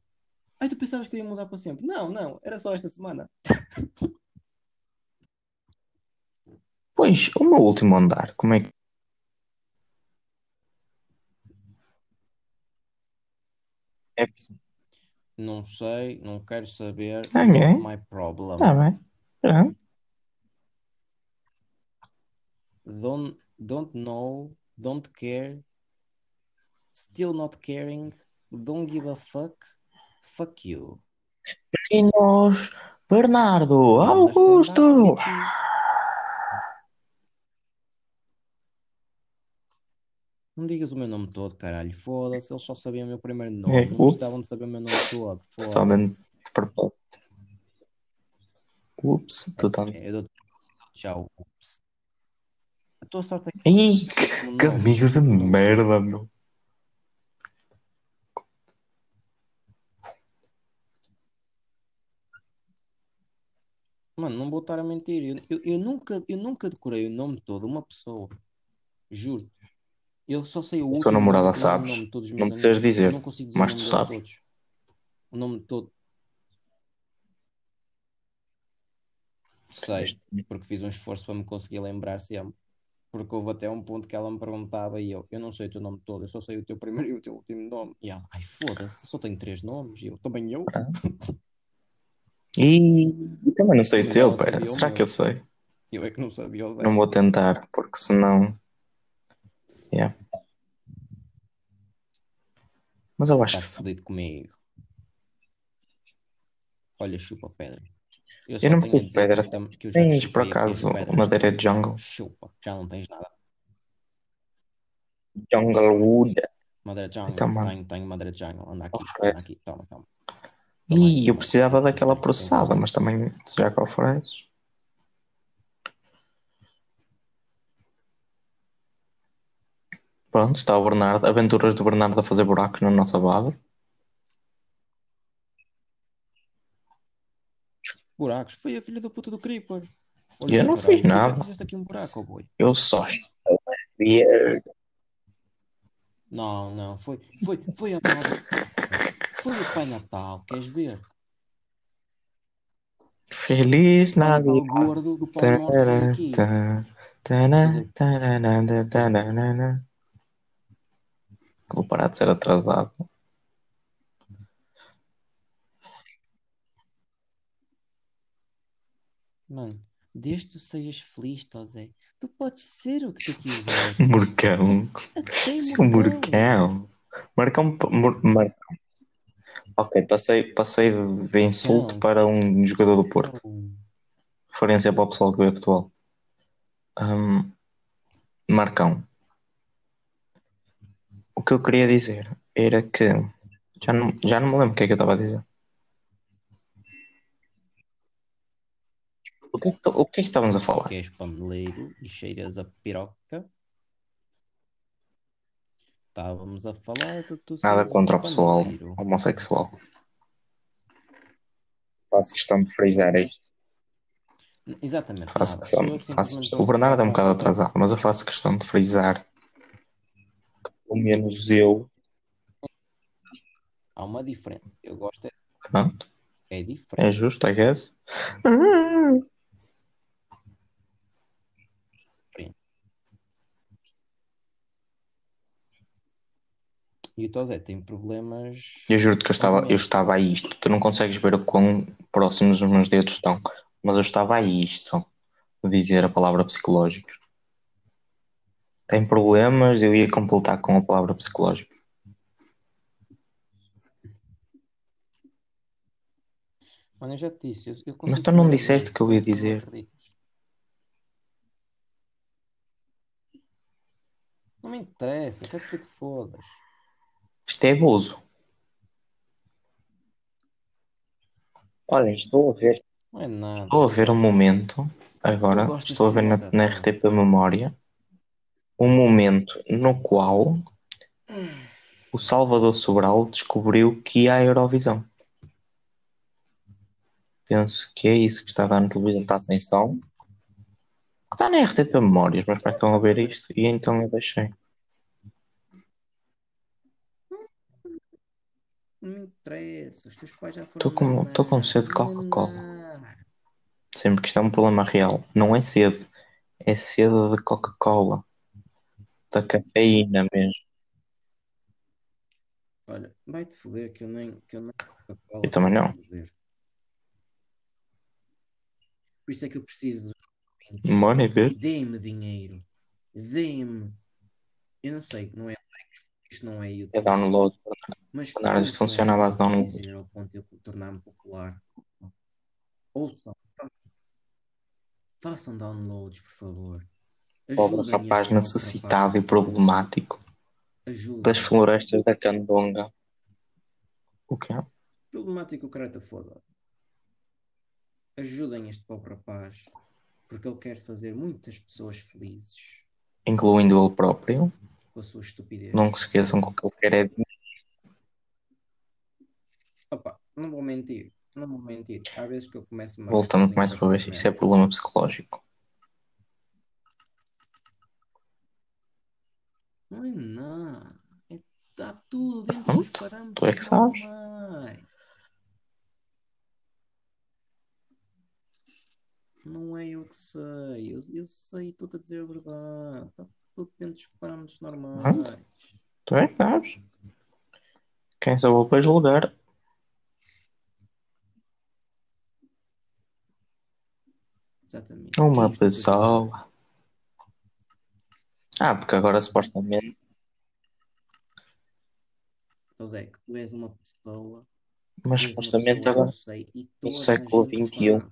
Ai, tu pensavas que eu ia mudar para sempre? Não, não, era só esta semana. Pois, o meu último andar, como é que. É, Não sei, não quero saber. Ok. Not my problem. tá bem. Pronto. Don't, don't know, don't care, still not caring, don't give a fuck, fuck you. Meninos, Bernardo, Augusto. Não digas o meu nome todo, caralho. Foda-se, eles só sabiam o meu primeiro nome. É, não ups. precisavam de saber o meu nome todo. Foda-se. Ups, totalmente. É, eu dou tchau. Ups. A tua sorte é que Ih, que amigo de merda, meu. Mano, não vou estar a mentir. Eu, eu, eu nunca, eu nunca decorei o nome todo de uma pessoa. Juro. Eu só sei o tua último nome, namorada primeiro sabes? nome de todos os Não meus precisas dizer, não consigo dizer mas tu nome sabes. todos. O nome todo. Sei, porque fiz um esforço para me conseguir lembrar sempre. Porque houve até um ponto que ela me perguntava e eu, eu não sei o teu nome todo, eu só sei o teu primeiro e o teu último nome. E ela, ai foda-se, só tenho três nomes. E eu, também eu. E eu também não sei o teu, pera. Será meu. que eu sei? Eu é que não sabia Não vou tentar, porque senão. Yeah. Mas eu acho que Estás sim. fodido comigo. Olha, chupa pedra. Eu Eu não preciso de que pedra. que eu já Tens, por acaso, madeira de jungle? Chupa, já não tens nada. Junglewood. Madeira de jungle, Então, mano. tenho, tenho madeira de jungle. Anda aqui, anda aqui, toma, toma. Ih, eu precisava daquela processada, mas também já que ofereces. Pronto, está o Bernardo. Aventuras do Bernardo a fazer buracos na nossa base. Buracos, foi a filha da puta do Creeper. Eu não fiz é nada. fizeste aqui um buraco, oh boi. Eu só estou a ver. Não, não, foi, foi, foi a. Foi o Pai Natal, queres ver? Feliz Olha, Navidad. gordo do Polo Norte aqui. Vou parar de ser atrasado. Mano, desde que tu sejas feliz, Tosé, tu podes ser o que tu quiseres. Murcão. Até Seu Murcão. Marcão. Marcão. Ok, passei, passei de, insulto Não. para um jogador do Porto. Murcão. Referência para o pessoal que vê futebol. Hum, Marcão. O que eu queria dizer era que. Já não, já não me lembro o que é que eu estava a dizer. O que é que, o que, é que estávamos a falar? Que és paneleiro e cheiras a piroca. Estávamos a falar de tu Nada contra o pessoal homossexual. Faço questão de frisar isto. Exatamente. Faço questão, faço O Bernardo é um bocado atrasado, mas eu faço questão de frisar pelo menos eu, Há uma diferença. Eu gosto é, pronto, é é diferente. justo, I guess. E o Tosé tem problemas. Eu juro-te que eu estava, eu estava a isto. Tu não consegues ver o quão próximos os meus dedos estão, mas eu estava a isto de dizer a palavra psicológico. Tem problemas, eu ia completar com a palavra psicológico. Mano, eu já te disse. Eu, eu Mas tu não disseste o que eu ia não dizer. Não me interessa, quero que tu te fodas. Isto é abuso. Olha, estou a ver. Não é nada. Estou a ver um momento, agora, estou a ver na, na RTP Memória, um momento no qual o Salvador Sobral descobriu que à Eurovisão. Penso que é isso que está a dar na televisão, está sem som. Está na RTP Memórias, mas para estão a ver isto, e então eu deixei. Não me interessa. Os teus pais já foram. Estou com, com sede de Coca-Cola. Sempre que isto é um problema real. Não é sede, é sede de Coca-Cola. Da cafeína mesmo. Olha, vai-te foder que eu nem. Que eu, nem Eu também não. Por isso é que eu preciso. Money, bitch. Dê-me dinheiro. Dê-me. Eu não sei, não é isto não é É YouTube. download. Mas Bernardo, isto funciona eu download. ao ponto de eu tornar-me popular. Ouçam. Façam downloads, por favor. Pobre rapaz necessitado e problemático das florestas da Candonga. O quê? Problemático o careta foda. Ajudem este pobre rapaz. Porque ele quer fazer muitas pessoas felizes Incluindo ele próprio. com a sua estupidez. Não se esqueçam que o que ele quer é dinheiro. Opa, não vou mentir. Não vou mentir. Há vezes que eu começo a Voltamos mais uma vez. Isso é problema psicológico. Não é nada. Está tudo dentro dos parâmetros tu é que sabes. normais. Não é eu que sei. Eu, eu sei, estou-te a dizer a verdade. Está tudo dentro dos parâmetros normais. Tu é que sabes. Quem sou eu para julgar? Exatamente. Uma pessoa. Ah, porque agora supostamente. Então, Zé, que tu és uma pessoa. Mas tu supostamente agora. no século XXI.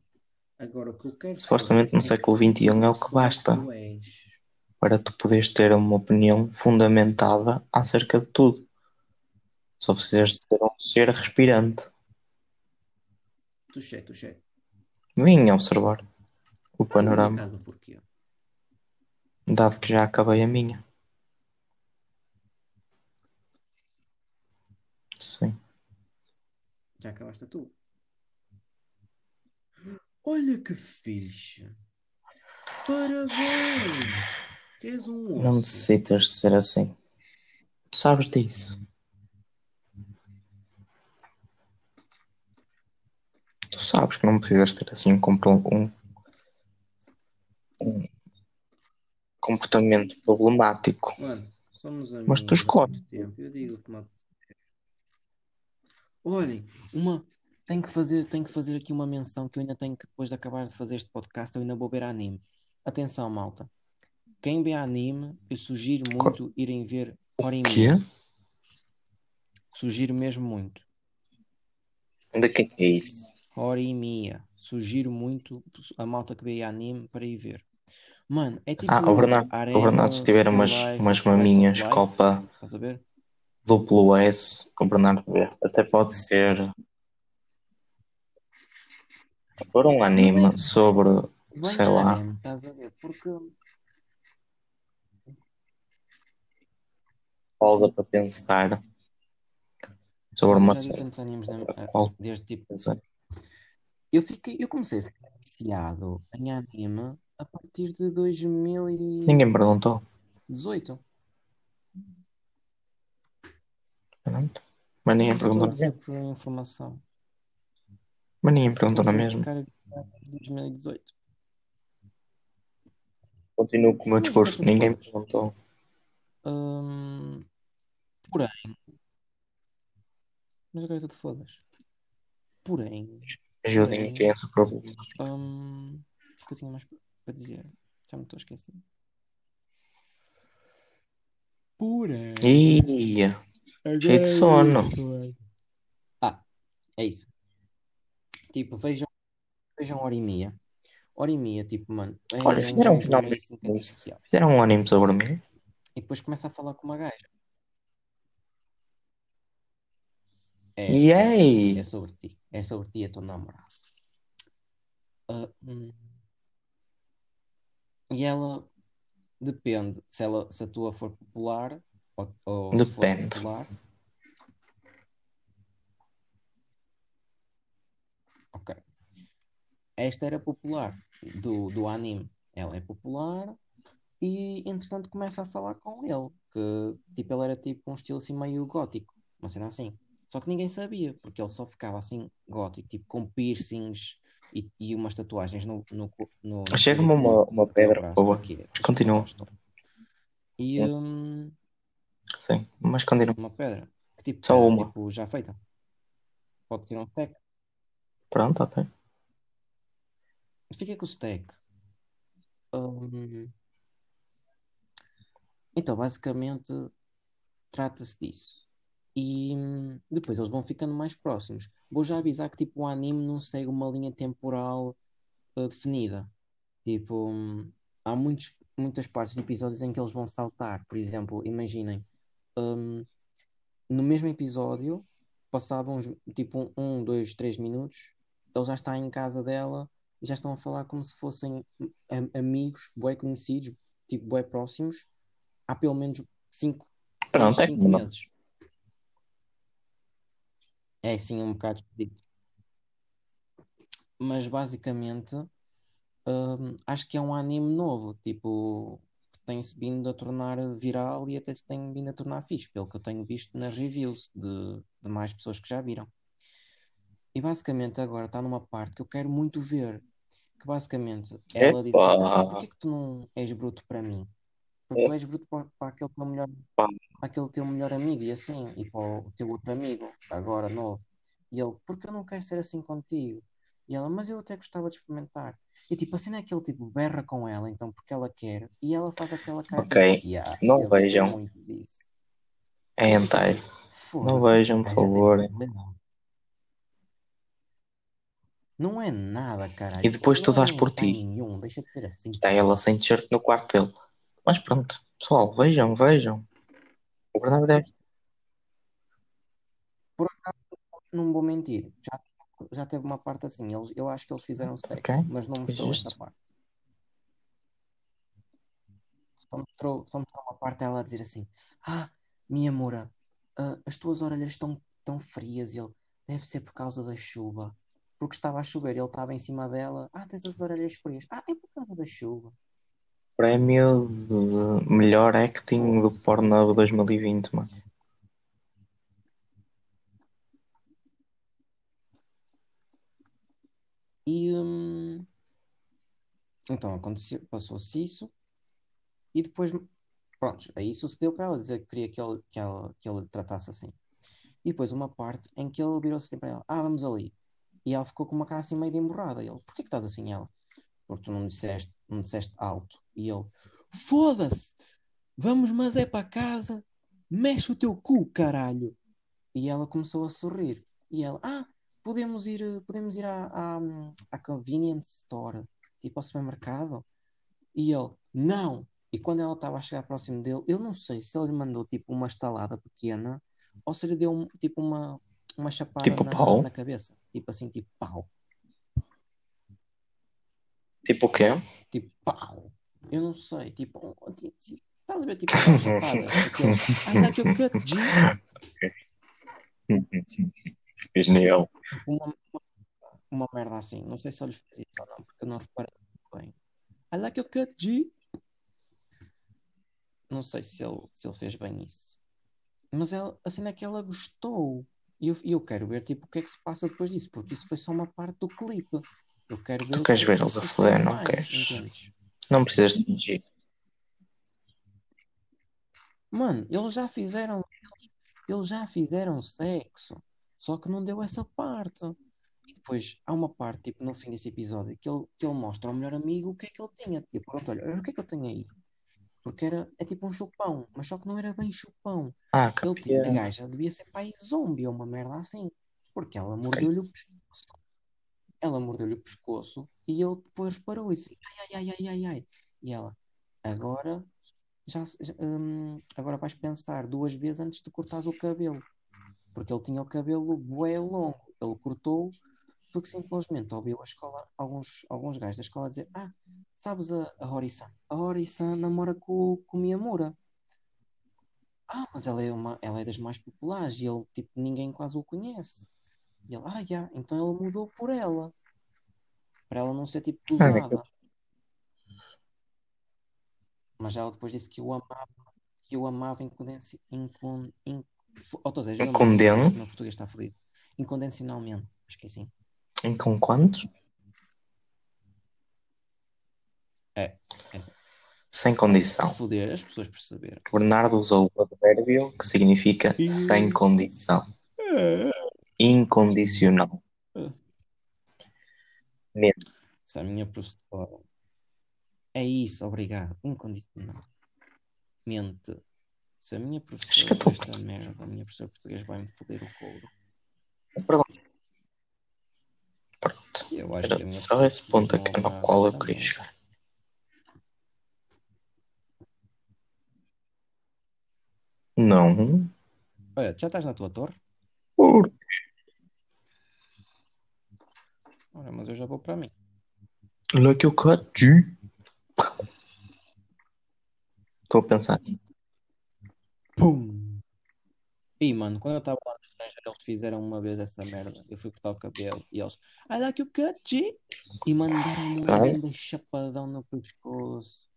Agora, o que eu quero Supostamente no é século XXI é o que basta. tu para tu poderes ter uma opinião fundamentada acerca de tudo. Só precisas de ser um ser respirante. Tuxé, tuxé. Vim observar o panorama, dado que já acabei a minha. Sim. Já acabaste a tu. Olha que fixe. Parabéns. Que és um Não osso. necessitas de ser assim. Tu sabes disso. Tu sabes que não precisas ter assim um, um- comportamento problemático. Mano, somos amigos Mas tu escolhes. Eu digo-te uma Olhem, uma. Tenho que fazer, tenho que fazer aqui uma menção que eu ainda tenho que, depois de acabar de fazer este podcast, eu ainda vou ver anime. Atenção, malta. Quem vê anime, eu sugiro muito irem ver Horimiya. Que? Sugiro mesmo muito. De que é isso? Horimiya. Sugiro muito a malta que vê anime para ir ver. Mano, é tipo. Ah, o Bernardo, Arema, o Bernardo se tiver umas, Life, umas maminhas Life. Copa Estás a ver? Duplo S, o Bernardo vê. Até pode ser. Se for um anime sobre, Bem sei lá, anime, estás a ver? Porque. pausa para pensar sobre uma série. animes na- desde tipo. Eu, fiquei, eu comecei a ficar viciado em anime a partir de 2018. Ninguém me perguntou. Pronto. Mas ninguém perguntou por informação. Mas ninguém perguntou na mesma. ficar viciado em 2018. Continuo com o meu discurso. Ninguém perguntou. Hum, porém. Mas agora tu te fodas. Porém. Ajudem quem é essa problema. hum, o que eu tinha mais para dizer? Já me estou a esquecer. Porém. Ia. Cheio de sono. Ah, é isso. Tipo, vejam, vejam hora e meia. Hora e meia, tipo, mano, é Olha, um fizeram isso. social. Fizeram um anime sobre mim. E depois começa a falar com uma gaja. É, é, Yay! é sobre ti. É sobre ti e a tua namorada. Ah, hum. E ela depende se, ela, se a tua for popular ou, ou Depende. popular. Ok. Esta era popular do, do anime. Ela é popular e entretanto começa a falar com ele. Que tipo, ele era tipo um estilo assim meio gótico. Uma cena assim. Só que ninguém sabia, porque ele só ficava assim gótico, tipo com piercings e, e umas tatuagens no, no, no, Chega-me uma, uma pedra, por favor. Mas continua. E hum, Sim, mas continua. uma pedra. Que tipo Só pedra? uma. Tipo, já feita. Pode ser um stack. Pronto, ok. Fica com o stack. Hum, então, basicamente, trata-se disso. E hum, depois eles vão ficando mais próximos. Vou já avisar que tipo, o anime não segue uma linha temporal eh, definida. Tipo, hum, há muitos, muitas partes de episódios em que eles vão saltar. Por exemplo, imaginem, hum, no mesmo episódio, passado uns tipo um, um, dois, três minutos, ele já está em casa dela e já estão a falar como se fossem am- amigos, bué conhecidos, tipo bué próximos, há pelo menos cinco, Pronto, é cinco meses. É sim um bocado esquisito. Mas basicamente hum, acho que é um anime novo, tipo, tem-se vindo a tornar viral e até se tem vindo a tornar fixe, pelo que eu tenho visto nas reviews de, de mais pessoas que já viram. E basicamente agora está numa parte que eu quero muito ver. Que basicamente ela disse assim: Ah, porquê que tu não és bruto para mim? Porque tu és bruto para, para aquele teu melhor, para aquele teu melhor amigo e assim, e para o teu outro amigo, agora novo. E ele, porque eu não quero ser assim contigo? E ela, mas eu até gostava de experimentar. E tipo, assim é que ele tipo berra com ela, então porque ela quer, e ela faz aquela cara Ok. tipo, yeah, Não vejam. É hentai. assim, Não vejam, por favor. Não é nada, caralho. E depois tu Não é dás por ti. nenhum, deixa de ser assim. Está ela sem t-shirt no quarto dele. Mas pronto, pessoal, vejam, vejam. O Bernardo deve. Por acaso, não vou mentir, já, já teve uma parte assim. Eles, eu acho que eles fizeram sexo, Ok, mas não mostrou essa justo. parte. Só mostrou, só mostrou uma parte dela a dizer assim: Ah, minha amora, ah, as tuas orelhas estão tão frias. Ele, deve ser por causa da chuva. Porque estava a chover, ele estava em cima dela. Ah, tens as orelhas frias. Ah, é por causa da chuva. Prémio de melhor acting do Pornhub isso. 2020, mano. E hum, então aconteceu, passou-se isso. E depois, pronto, aí sucedeu para ela dizer que queria que ele, que ela, que ele tratasse assim. E depois uma parte em que ele virou-se assim para ela: Ah, vamos ali. E ela ficou com uma cara assim meio de emburrada. E ele: Porquê que estás assim? Ela: Porque tu não me disseste, não me disseste alto. E ele: Foda-se! Vamos, mas é para casa. Mexe o teu cu, caralho. E ela começou a sorrir. E ela: Ah, podemos ir, podemos ir à, à, à convenience store, tipo ao supermercado. E ele: Não. E quando ela estava a chegar próximo dele, eu não sei se ele lhe mandou tipo uma estalada pequena ou se lhe deu um- tipo uma, uma chapada Tipo na, na cabeça. Tipo assim, tipo pau. Tipo o quê? Tipo pau. Eu não sei. Tipo, ti- ti- estás a ver tipo aquelas chapadas? Aqueles, I like your cut, G. Fez nele. Uma, uma, merda assim. Não sei se ele fez isso ou não, porque eu não reparei muito bem. I like your cut, G. Não sei se ele, se ele fez bem isso. Mas ela, a cena é que ela gostou. E eu, eu quero ver tipo, o que é que se passa depois disso, porque isso foi só uma parte do clipe. Eu quero ver Tu queres que é ver eles a foder, não mais, queres? entendes? Não precisas de fingir. Mano, eles já fizeram, eles já fizeram sexo, só que não deu essa parte. E depois há uma parte, tipo, no fim desse episódio, que ele, que ele mostra ao melhor amigo o que é que ele tinha. Tipo, pronto, olha, olha o que é que eu tenho aí. Porque era, é tipo um chupão, mas só que não era bem chupão. Ah, Ele tinha, a campeão. gaja devia ser pai zombie ou uma merda assim. Porque ela mordeu-lhe o pescoço. Ela mordeu-lhe o pescoço e ele depois parou e disse: ai, ai, ai, ai, ai, ai. E ela, agora já, já, hum, agora vais pensar duas vezes antes de cortares o cabelo. Porque ele tinha o cabelo bué longo. Ele cortou porque simplesmente ouviu a escola, alguns, alguns gajos da escola dizer: Ah, sabes a, a Hori-san? A Hori-san namora com, com Miyamura. Ah, mas ela é, uma, ela é das mais populares e ele, tipo, ninguém quase o conhece. E ele, ah, já, então ele mudou por ela. Para ela não ser, tipo, usada. Mas ela depois disse que o amava, que o amava incondensi, incon, in, ou seja, ajuda-me, Inconden- o meu português está fodido. Incondicionalmente, esqueci. Em com quantos? É, é assim. Sem Se condição. foder, as pessoas perceberam. Bernardo usou o advérbio que significa E- sem condição. É. Incondicional. Se a minha professora. É isso, obrigado. Incondicional. Mente. Se a minha professora esta merda, a minha professora de português vai-me foder o couro. Pronto. Pronto. Eu acho Era que só esse ponto aqui no qual eu queria chegar. Não. Olha, já estás na tua torre? Por Ora, mas eu já vou para mim. Olha que eu cati. Estou a pensar. Pum! E mano, quando eu estava lá no estrangeiro, eles fizeram uma vez essa merda. Eu fui cortar o cabelo e eles, I like you cut, G. E mandaram-me um grande chapadão no pescoço.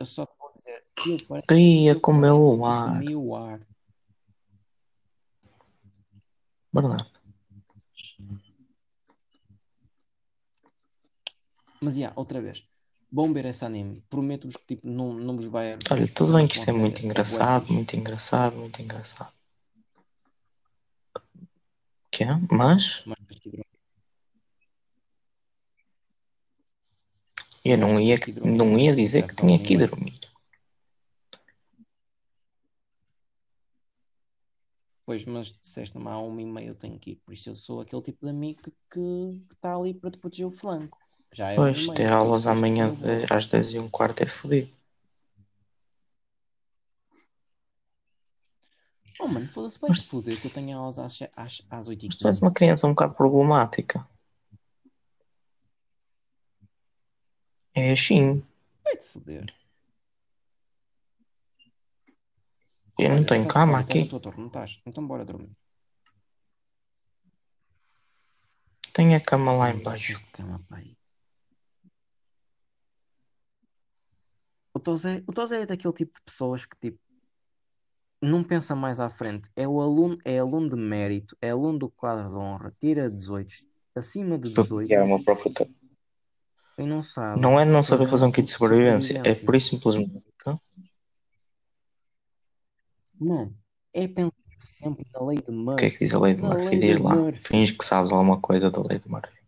Eu só te vou dizer, eu parece, Ia eu comer o parece que ar. o ar. Bernardo. Mas, yeah, outra vez. Vão ver esse anime. Prometo-vos que tipo, não, não vos vai. Olha, tudo bem que isto é muito engraçado, muito engraçado, muito engraçado. Que é? Mas eu não ia, não ia dizer que tinha que ir dormir. Pois, mas disseste-me há uma e meia eu tenho que ir. Por isso eu sou aquele tipo de amigo que está ali para te proteger o flanco. Já é Pois, ter aulas amanhã de- às 10 e um quarto é fodido. Oh mano, foda-se, vai-te foder que eu tenho aulas às, às, às 8 e Mas tu és uma 15 criança um bocado problemática. É assim. Vai-te foder. Eu não tenho estás- cama na aqui. tua torre, não estás? Então bora dormir. Tenho a cama lá Não embaixo. cama, pai. Tozé, o Tozé é daquele tipo de pessoas que tipo não pensa mais à frente. É o aluno, é aluno de mérito, é aluno do quadro de honra, tira 18, acima de para 18 criar uma própria e não sabe Não é de não saber fazer um kit de sobrevivência, é por isso simplesmente. Mano, é pensar sempre na lei de O Murphy. que é que diz a lei de Na Murphy? lei Diz de lá. Murphy. Finge que sabes alguma coisa da lei de Murphy.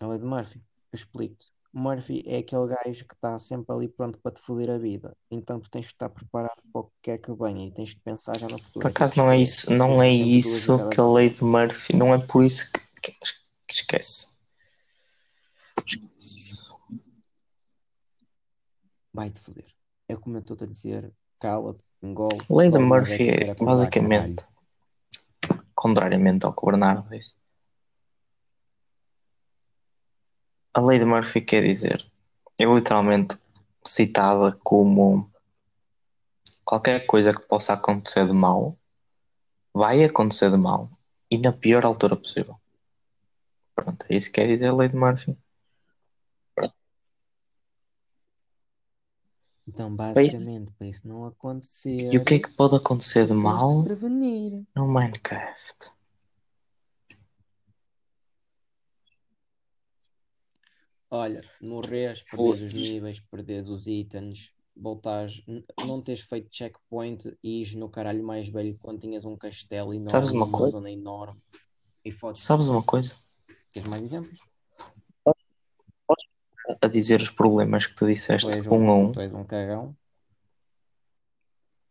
A lei de Murphy. Eu explico-te. Murphy é aquele gajo que está sempre ali pronto para te foder a vida. Então tu tens que estar preparado para o que quer que venha e tens que pensar já no futuro. Por É acaso não é isso, não é isso que a lei de Murphy, não é por isso que, que- que esquece. Esquece. Vai-te foder. É como eu estou-te a dizer. Cala-te, engole. A lei de Murphy é acordar, basicamente, contrariamente ao que o Bernardo disse, a lei de Murphy quer dizer, é literalmente citada como qualquer coisa que possa acontecer de mal, vai acontecer de mal e na pior altura possível. Pronto, é isso que quer dizer a lei de Murphy. Então, basicamente, para isso não acontecer, E o que é que pode acontecer de mal prevenir. no Minecraft? Olha, morres, perdes os níveis, perdes os itens, voltares, não teres feito checkpoint e ires no caralho mais velho quando tinhas um castelo enorme, Sabes uma coisa? zona enorme. E fotos. Sabes uma coisa? Queres mais exemplos? A dizer os problemas que tu Tu disseste és um a um, um, tu és um cagão.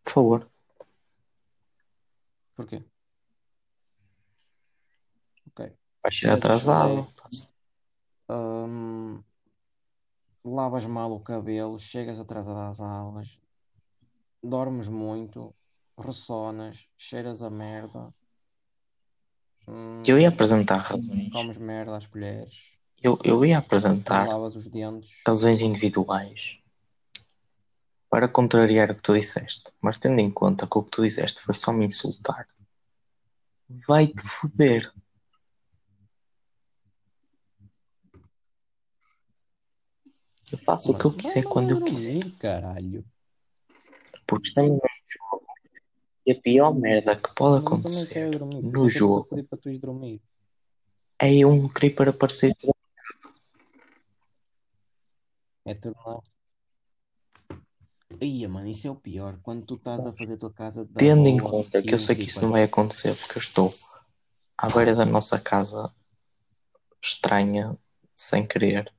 por favor. Porquê? Ok. Vais ser Chegas atrasado. Hum, lavas mal o cabelo, chegas atrasado às aulas, dormes muito, ressonas, cheiras a merda, hum, Eu ia apresentar razões. comes merda às colheres, Eu, eu ia apresentar lavas os dentes. razões individuais para contrariar o que tu disseste. Mas tendo em conta que o que tu disseste foi só me insultar, vai-te foder. Eu faço o que eu quiser vai quando eu quiser. caralho. Porque estamos num jogo e a pior merda que pode acontecer no isso é jogo é um creeper aparecer. É tornar. Ia, mano, isso é o pior. Quando tu estás a fazer a tua casa Tendo em conta que eu sei que isso creeper não vai acontecer porque eu estou à beira da nossa casa estranha, sem querer.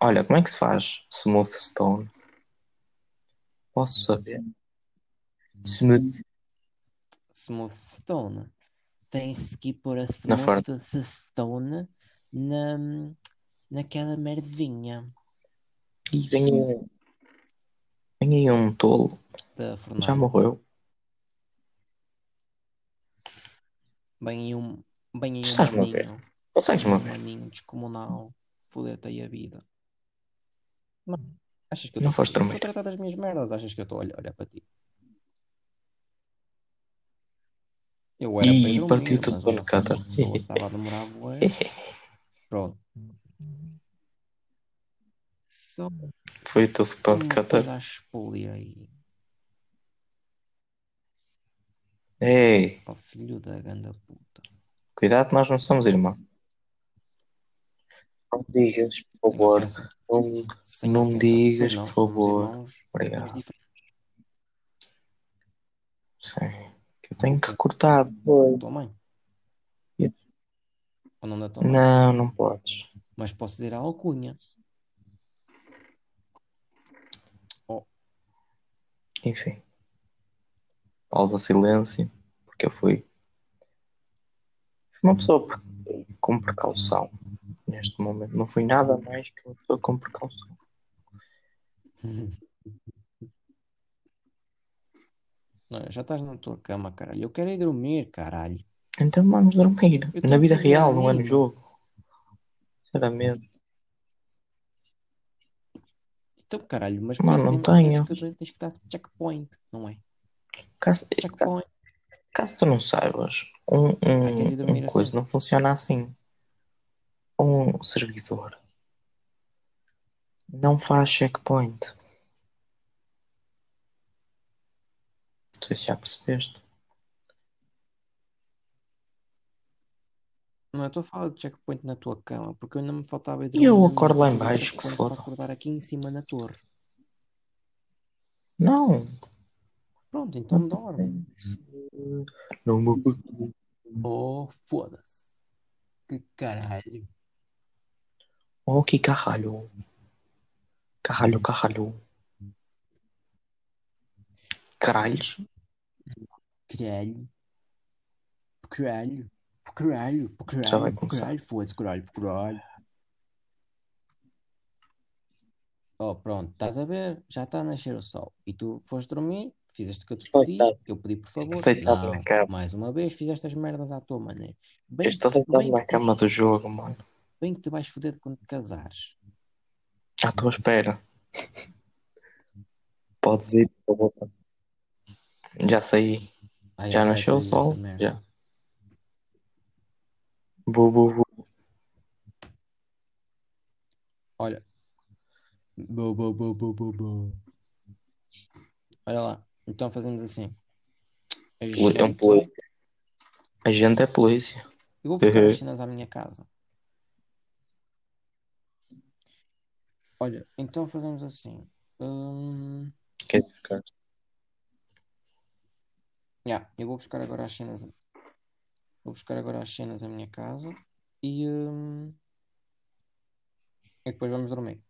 Olha, como é que se faz smooth stone? Posso saber? Smooth. Smooth Stone. Tem-se que pôr a Na Smooth Stone na, naquela merdinha E vem aí um, vem aí um tolo, da já morreu. Bem aí um, bem aí um Estás-me a ver? maninho. Consegues-me um ver? maninho descomunal. Foder-te aí a vida. Não. Achas que eu Não estou foste Estou a dormir. tratar das minhas merdas. Achas que eu estou a olhar, olhar para ti? Eu era para Ih, dormir, partiu tudo o para nosso Qatar. estava a demorar bué. Pronto. Só Foi o teu sector de uma Qatar. coisa a expolir aí. Ei, Oh filho da ganda puta. cuidado, nós não somos irmãos. Não digas, por favor. Não, não ofensa. digas, por favor. Obrigado. Sim. Que eu tenho que cortar depois. Tua mãe. O nome da tua mãe. Não, não podes. Mas posso dizer a alcunha. Oh, Enfim. Pausa silêncio. Porque eu fui. Uma pessoa com precaução. Neste momento. Não fui nada mais que uma pessoa com precaução. Não, já estás na tua cama, caralho. Eu quero ir dormir, caralho. Então vamos dormir. Eu Na vida real, não é no jogo. Sinceramente. Então, caralho, mas Mano, não tenho. tens que, tens que dar checkpoint, não é? Caso, ca- Checkpoint. caso tu não saibas, um, um, um assim? coisa não funciona assim. Um servidor não faz checkpoint. sei se já percebeste. Não, eu estou a falar de checkpoint na tua cama, porque ainda me faltava E eu acordo lá em fazer baixo, que se foda. acordar aqui em cima na torre. Não. Pronto, então dorme. Não me Oh, foda-se. Que caralho. Oh, que caralho. Caralho, caralho. Caralhos. Caralho. Caralho. Caralho. Já vai Caralho. começar. Caralho. Foda-se, caralho. Caralho. Oh, pronto, estás a ver? Já está a nascer o sol. E tu foste dormir, fizeste o que eu te pedi, deitado. eu pedi por favor. Estou deitado na Não, cama. mais uma vez fizeste as merdas à tua maneira. Bem, Estou deitado bem na cama do jogo, mano. Bem que te vais foder quando te casares. À tua espera. Podes ir. Já saí. Ai, Já ai, nasceu ai, o sol? Já. Bu, bu, bu. Olha. Bo, bo, bo, bo, bo, bo. Olha lá. Então fazemos assim. É um polícia. A gente é polícia. Eu vou buscar Uhum. as cenas à minha casa. Olha, então fazemos assim. Hum, Quer buscar? yeah, eu vou buscar agora as cenas. Vou buscar agora as cenas à minha casa e, hum, e depois vamos dormir.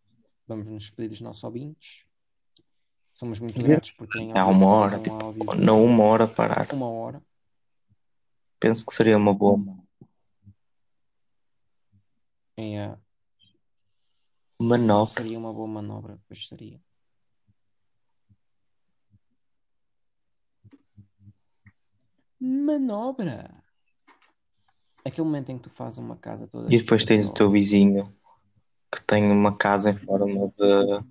Vamos nos despedir dos nossos ouvintes. Somos muito gratos por terem Há uma hora, tipo, áudio. Não uma hora parar. Uma hora. Penso que seria uma boa É, manobra. seria uma boa manobra, pois seria. Manobra! Aquele momento em que tu fazes uma casa toda E depois tens o teu vizinho que tem uma casa em forma de.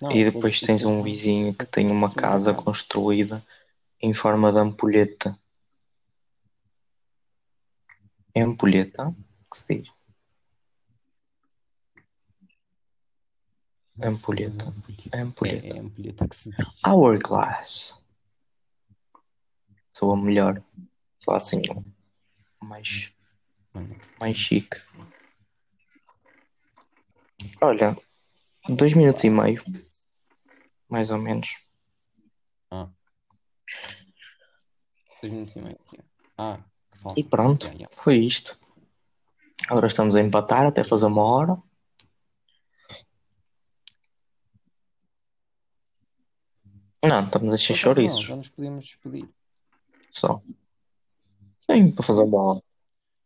Não, E depois tens um vamos- vizinho que tem uma construir casa construída em forma de ampulheta. É ampulheta que se diz? Ampulheta. É ampulheta. É, é ampulheta que se diz. Hourglass. Sou a melhor. Sou assim, mais, mais chique. Olha, dois minutos e meio, mais ou menos. Ah. Dois minutos e meio. Ah, que falta. E pronto, Yeah, yeah. foi isto. Agora estamos a empatar até fazer uma hora. Não, estamos a encher chouriços. já nos podíamos despedir. Só. Sim, para fazer uma hora.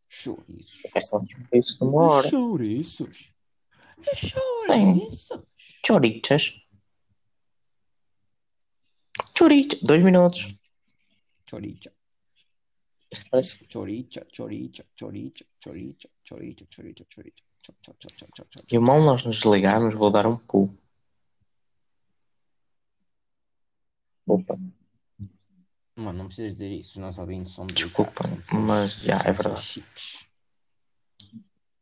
Chouriços. É só chouriços de uma hora. Chouriços. Chouriços. Choritas. Choritas. Dois minutos. Choricha. Isto parece Choricha, choricha, choricha, choricha, choricha, choricha, choricha. Cho, cho, cho, cho, cho, cho, E mal nós nos desligarmos, vou dar um pulo. Opa, Mano, não precisas dizer isso. Os nossos ouvintes são Desculpa, delicados, são mas já, é verdade. chiques.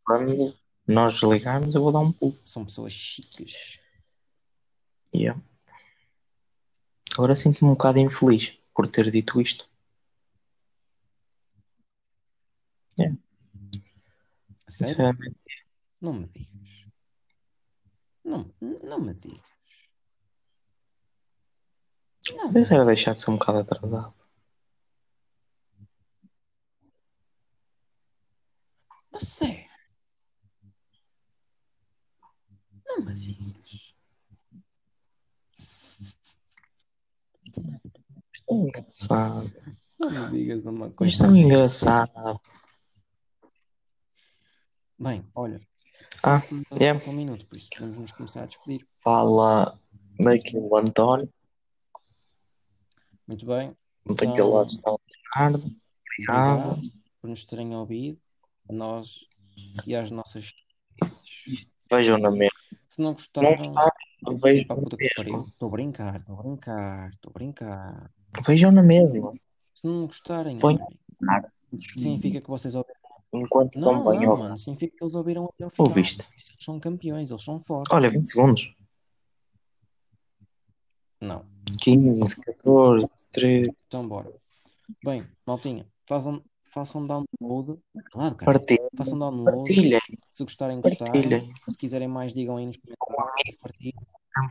quando nós desligarmos, eu vou dar um pulo. São pessoas chiques. Yeah. Agora sinto-me um bocado infeliz por ter dito isto. A Sério? Sinceramente, Não me digas. Não, não me digas. Não me isso era deixar de ser um bocado atrasado. A sério? Não me digas. Isto é engraçado. Não me digas uma coisa. Isto é engraçado. Bem, olha. Ah, falta um minuto, por isso podemos nos começar a despedir. Fala daqui o António. Muito bem. Daquele Então- lado está o Leonardo. Obrigado. Obrigado por nos terem ouvido. A nós e às nossas. Vejam na mesma. Se não Não gostaram, pariu. mesma. Estou a brincar, estou a brincar, estou a brincar. Vejam na mesma. Se não gostarem, Põe- significa que vocês ouviram. Enquanto Não, não, ó. mano, significa que eles ouviram até ao final. Ouviste? Eles são campeões, eles são fortes. Olha, 20 segundos. Não, 15, 14, 13. Então bora. Bem, maltinha, façam, façam download. Claro, cara. Partilhem. Façam download. Partilhem. Se gostarem. Partilhem. Se quiserem mais, digam aí nos comentários. Partilhem,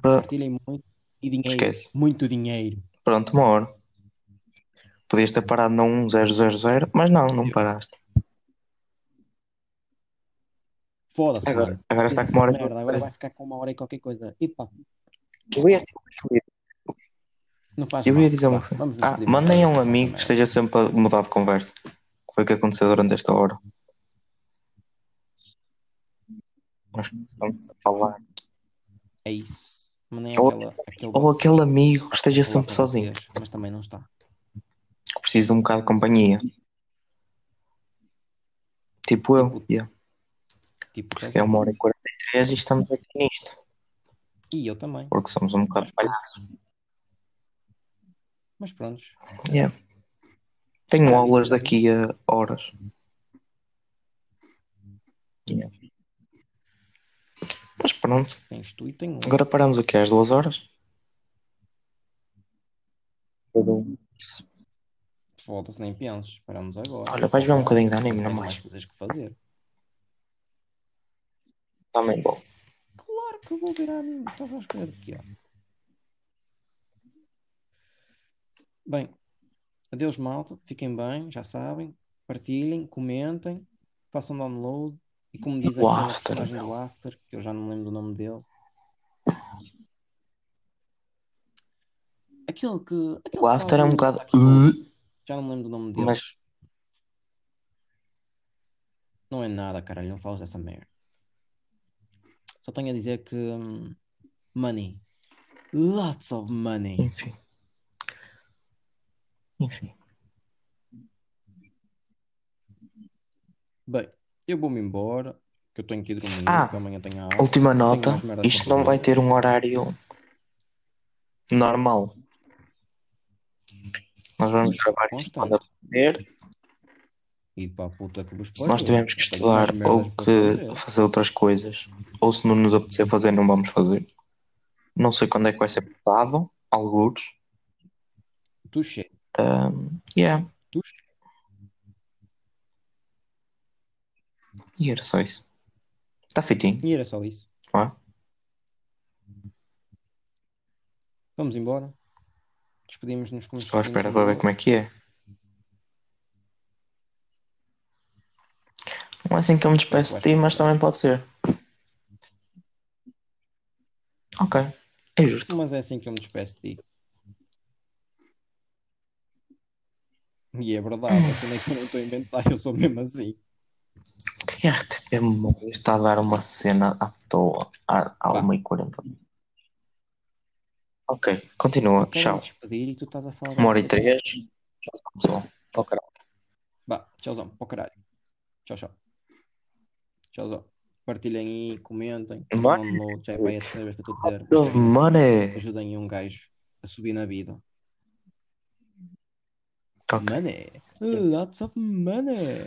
partilhem muito. E dinheiro. Esquece. Muito dinheiro. Pronto, uma hora. Podias ter parado no 1000, mas não, não paraste. Foda-se, Agora- agora está com uma hora merda, Agora vai ficar com uma hora e qualquer coisa. E pá, Eu ia, não faz eu mal. ia dizer uma coisa. vamos Ah, mandem a um amigo que esteja sempre a mudar de conversa. O que foi que aconteceu durante esta hora? Nós começamos a falar. É isso. Mandem Ou- aquela, aquele Ou aquele amigo que esteja sempre sozinho. vocês, mas também não está. que Precisa de um bocado de companhia. Tipo eu. Yeah. Tipo, É uma hora e 43 e estamos aqui nisto. E eu também. Porque somos um bocado palhaços. Mas pronto. Yeah. Tenho aulas daqui a horas. Yeah. Mas pronto. Tens tu e tenho. Agora paramos aqui às duas horas. Foda-se, nem penses. Paramos agora. Olha, vais ver um bocadinho de anime, não mais coisas que fazer. Também bom. Claro que eu vou ver anime. Estava à espera de quê? Bem, adeus malta. Fiquem bem, já sabem. Partilhem, comentem, façam download. E como diz O aquele After, personagem do After, que eu já não me lembro do nome dele. Aquele que. Aquele O que after é um o bocado. Code. Já não me lembro do nome dele. Mas Não é nada, caralho, não falas dessa merda. Só tenho a dizer que. hum, Money. Lots of money. enfim. Enfim. Bem, eu vou-me embora. Que eu tenho que ir dormir. Ah, porque amanhã tenho aula. Última Tenho nota. mais Isto para não fazer. vai ter um horário normal. Nós vamos gravar isto quando aprender. E para a puta que vos Se pariu. nós tivermos que Tenho mais estudar merdas ou para que fazer. fazer outras coisas, ou se não nos apetecer fazer, não vamos fazer. Não sei quando é que vai ser postado. Alguns. Tu che. Um, yeah. E era só isso. Está feitinho, E era só isso. Vamos embora. Despedimos-nos com à espera para ver como é que é. Não é assim que eu me despeço de ti, mas também pode ser. Ok, é justo. Mas é assim que eu me despeço de ti. E é verdade, a cena é que eu não estou a inventar, eu sou mesmo assim. O que é RTP Memória está a dar uma cena à toa à, à Vá. 1h40? Ok, continua. Tchau. despedir e tu estás a falar. Uma hora e três. Tchau, pessoal. Oh, caralho. Vá, tchauzão, para o caralho. Tchau, tchau. Tchauzão. Partilhem aí, comentem. Download, já é para a terceira vez que eu estou a dizer. Assim. Ajudem aí um gajo a subir na vida. Money. Lots of money.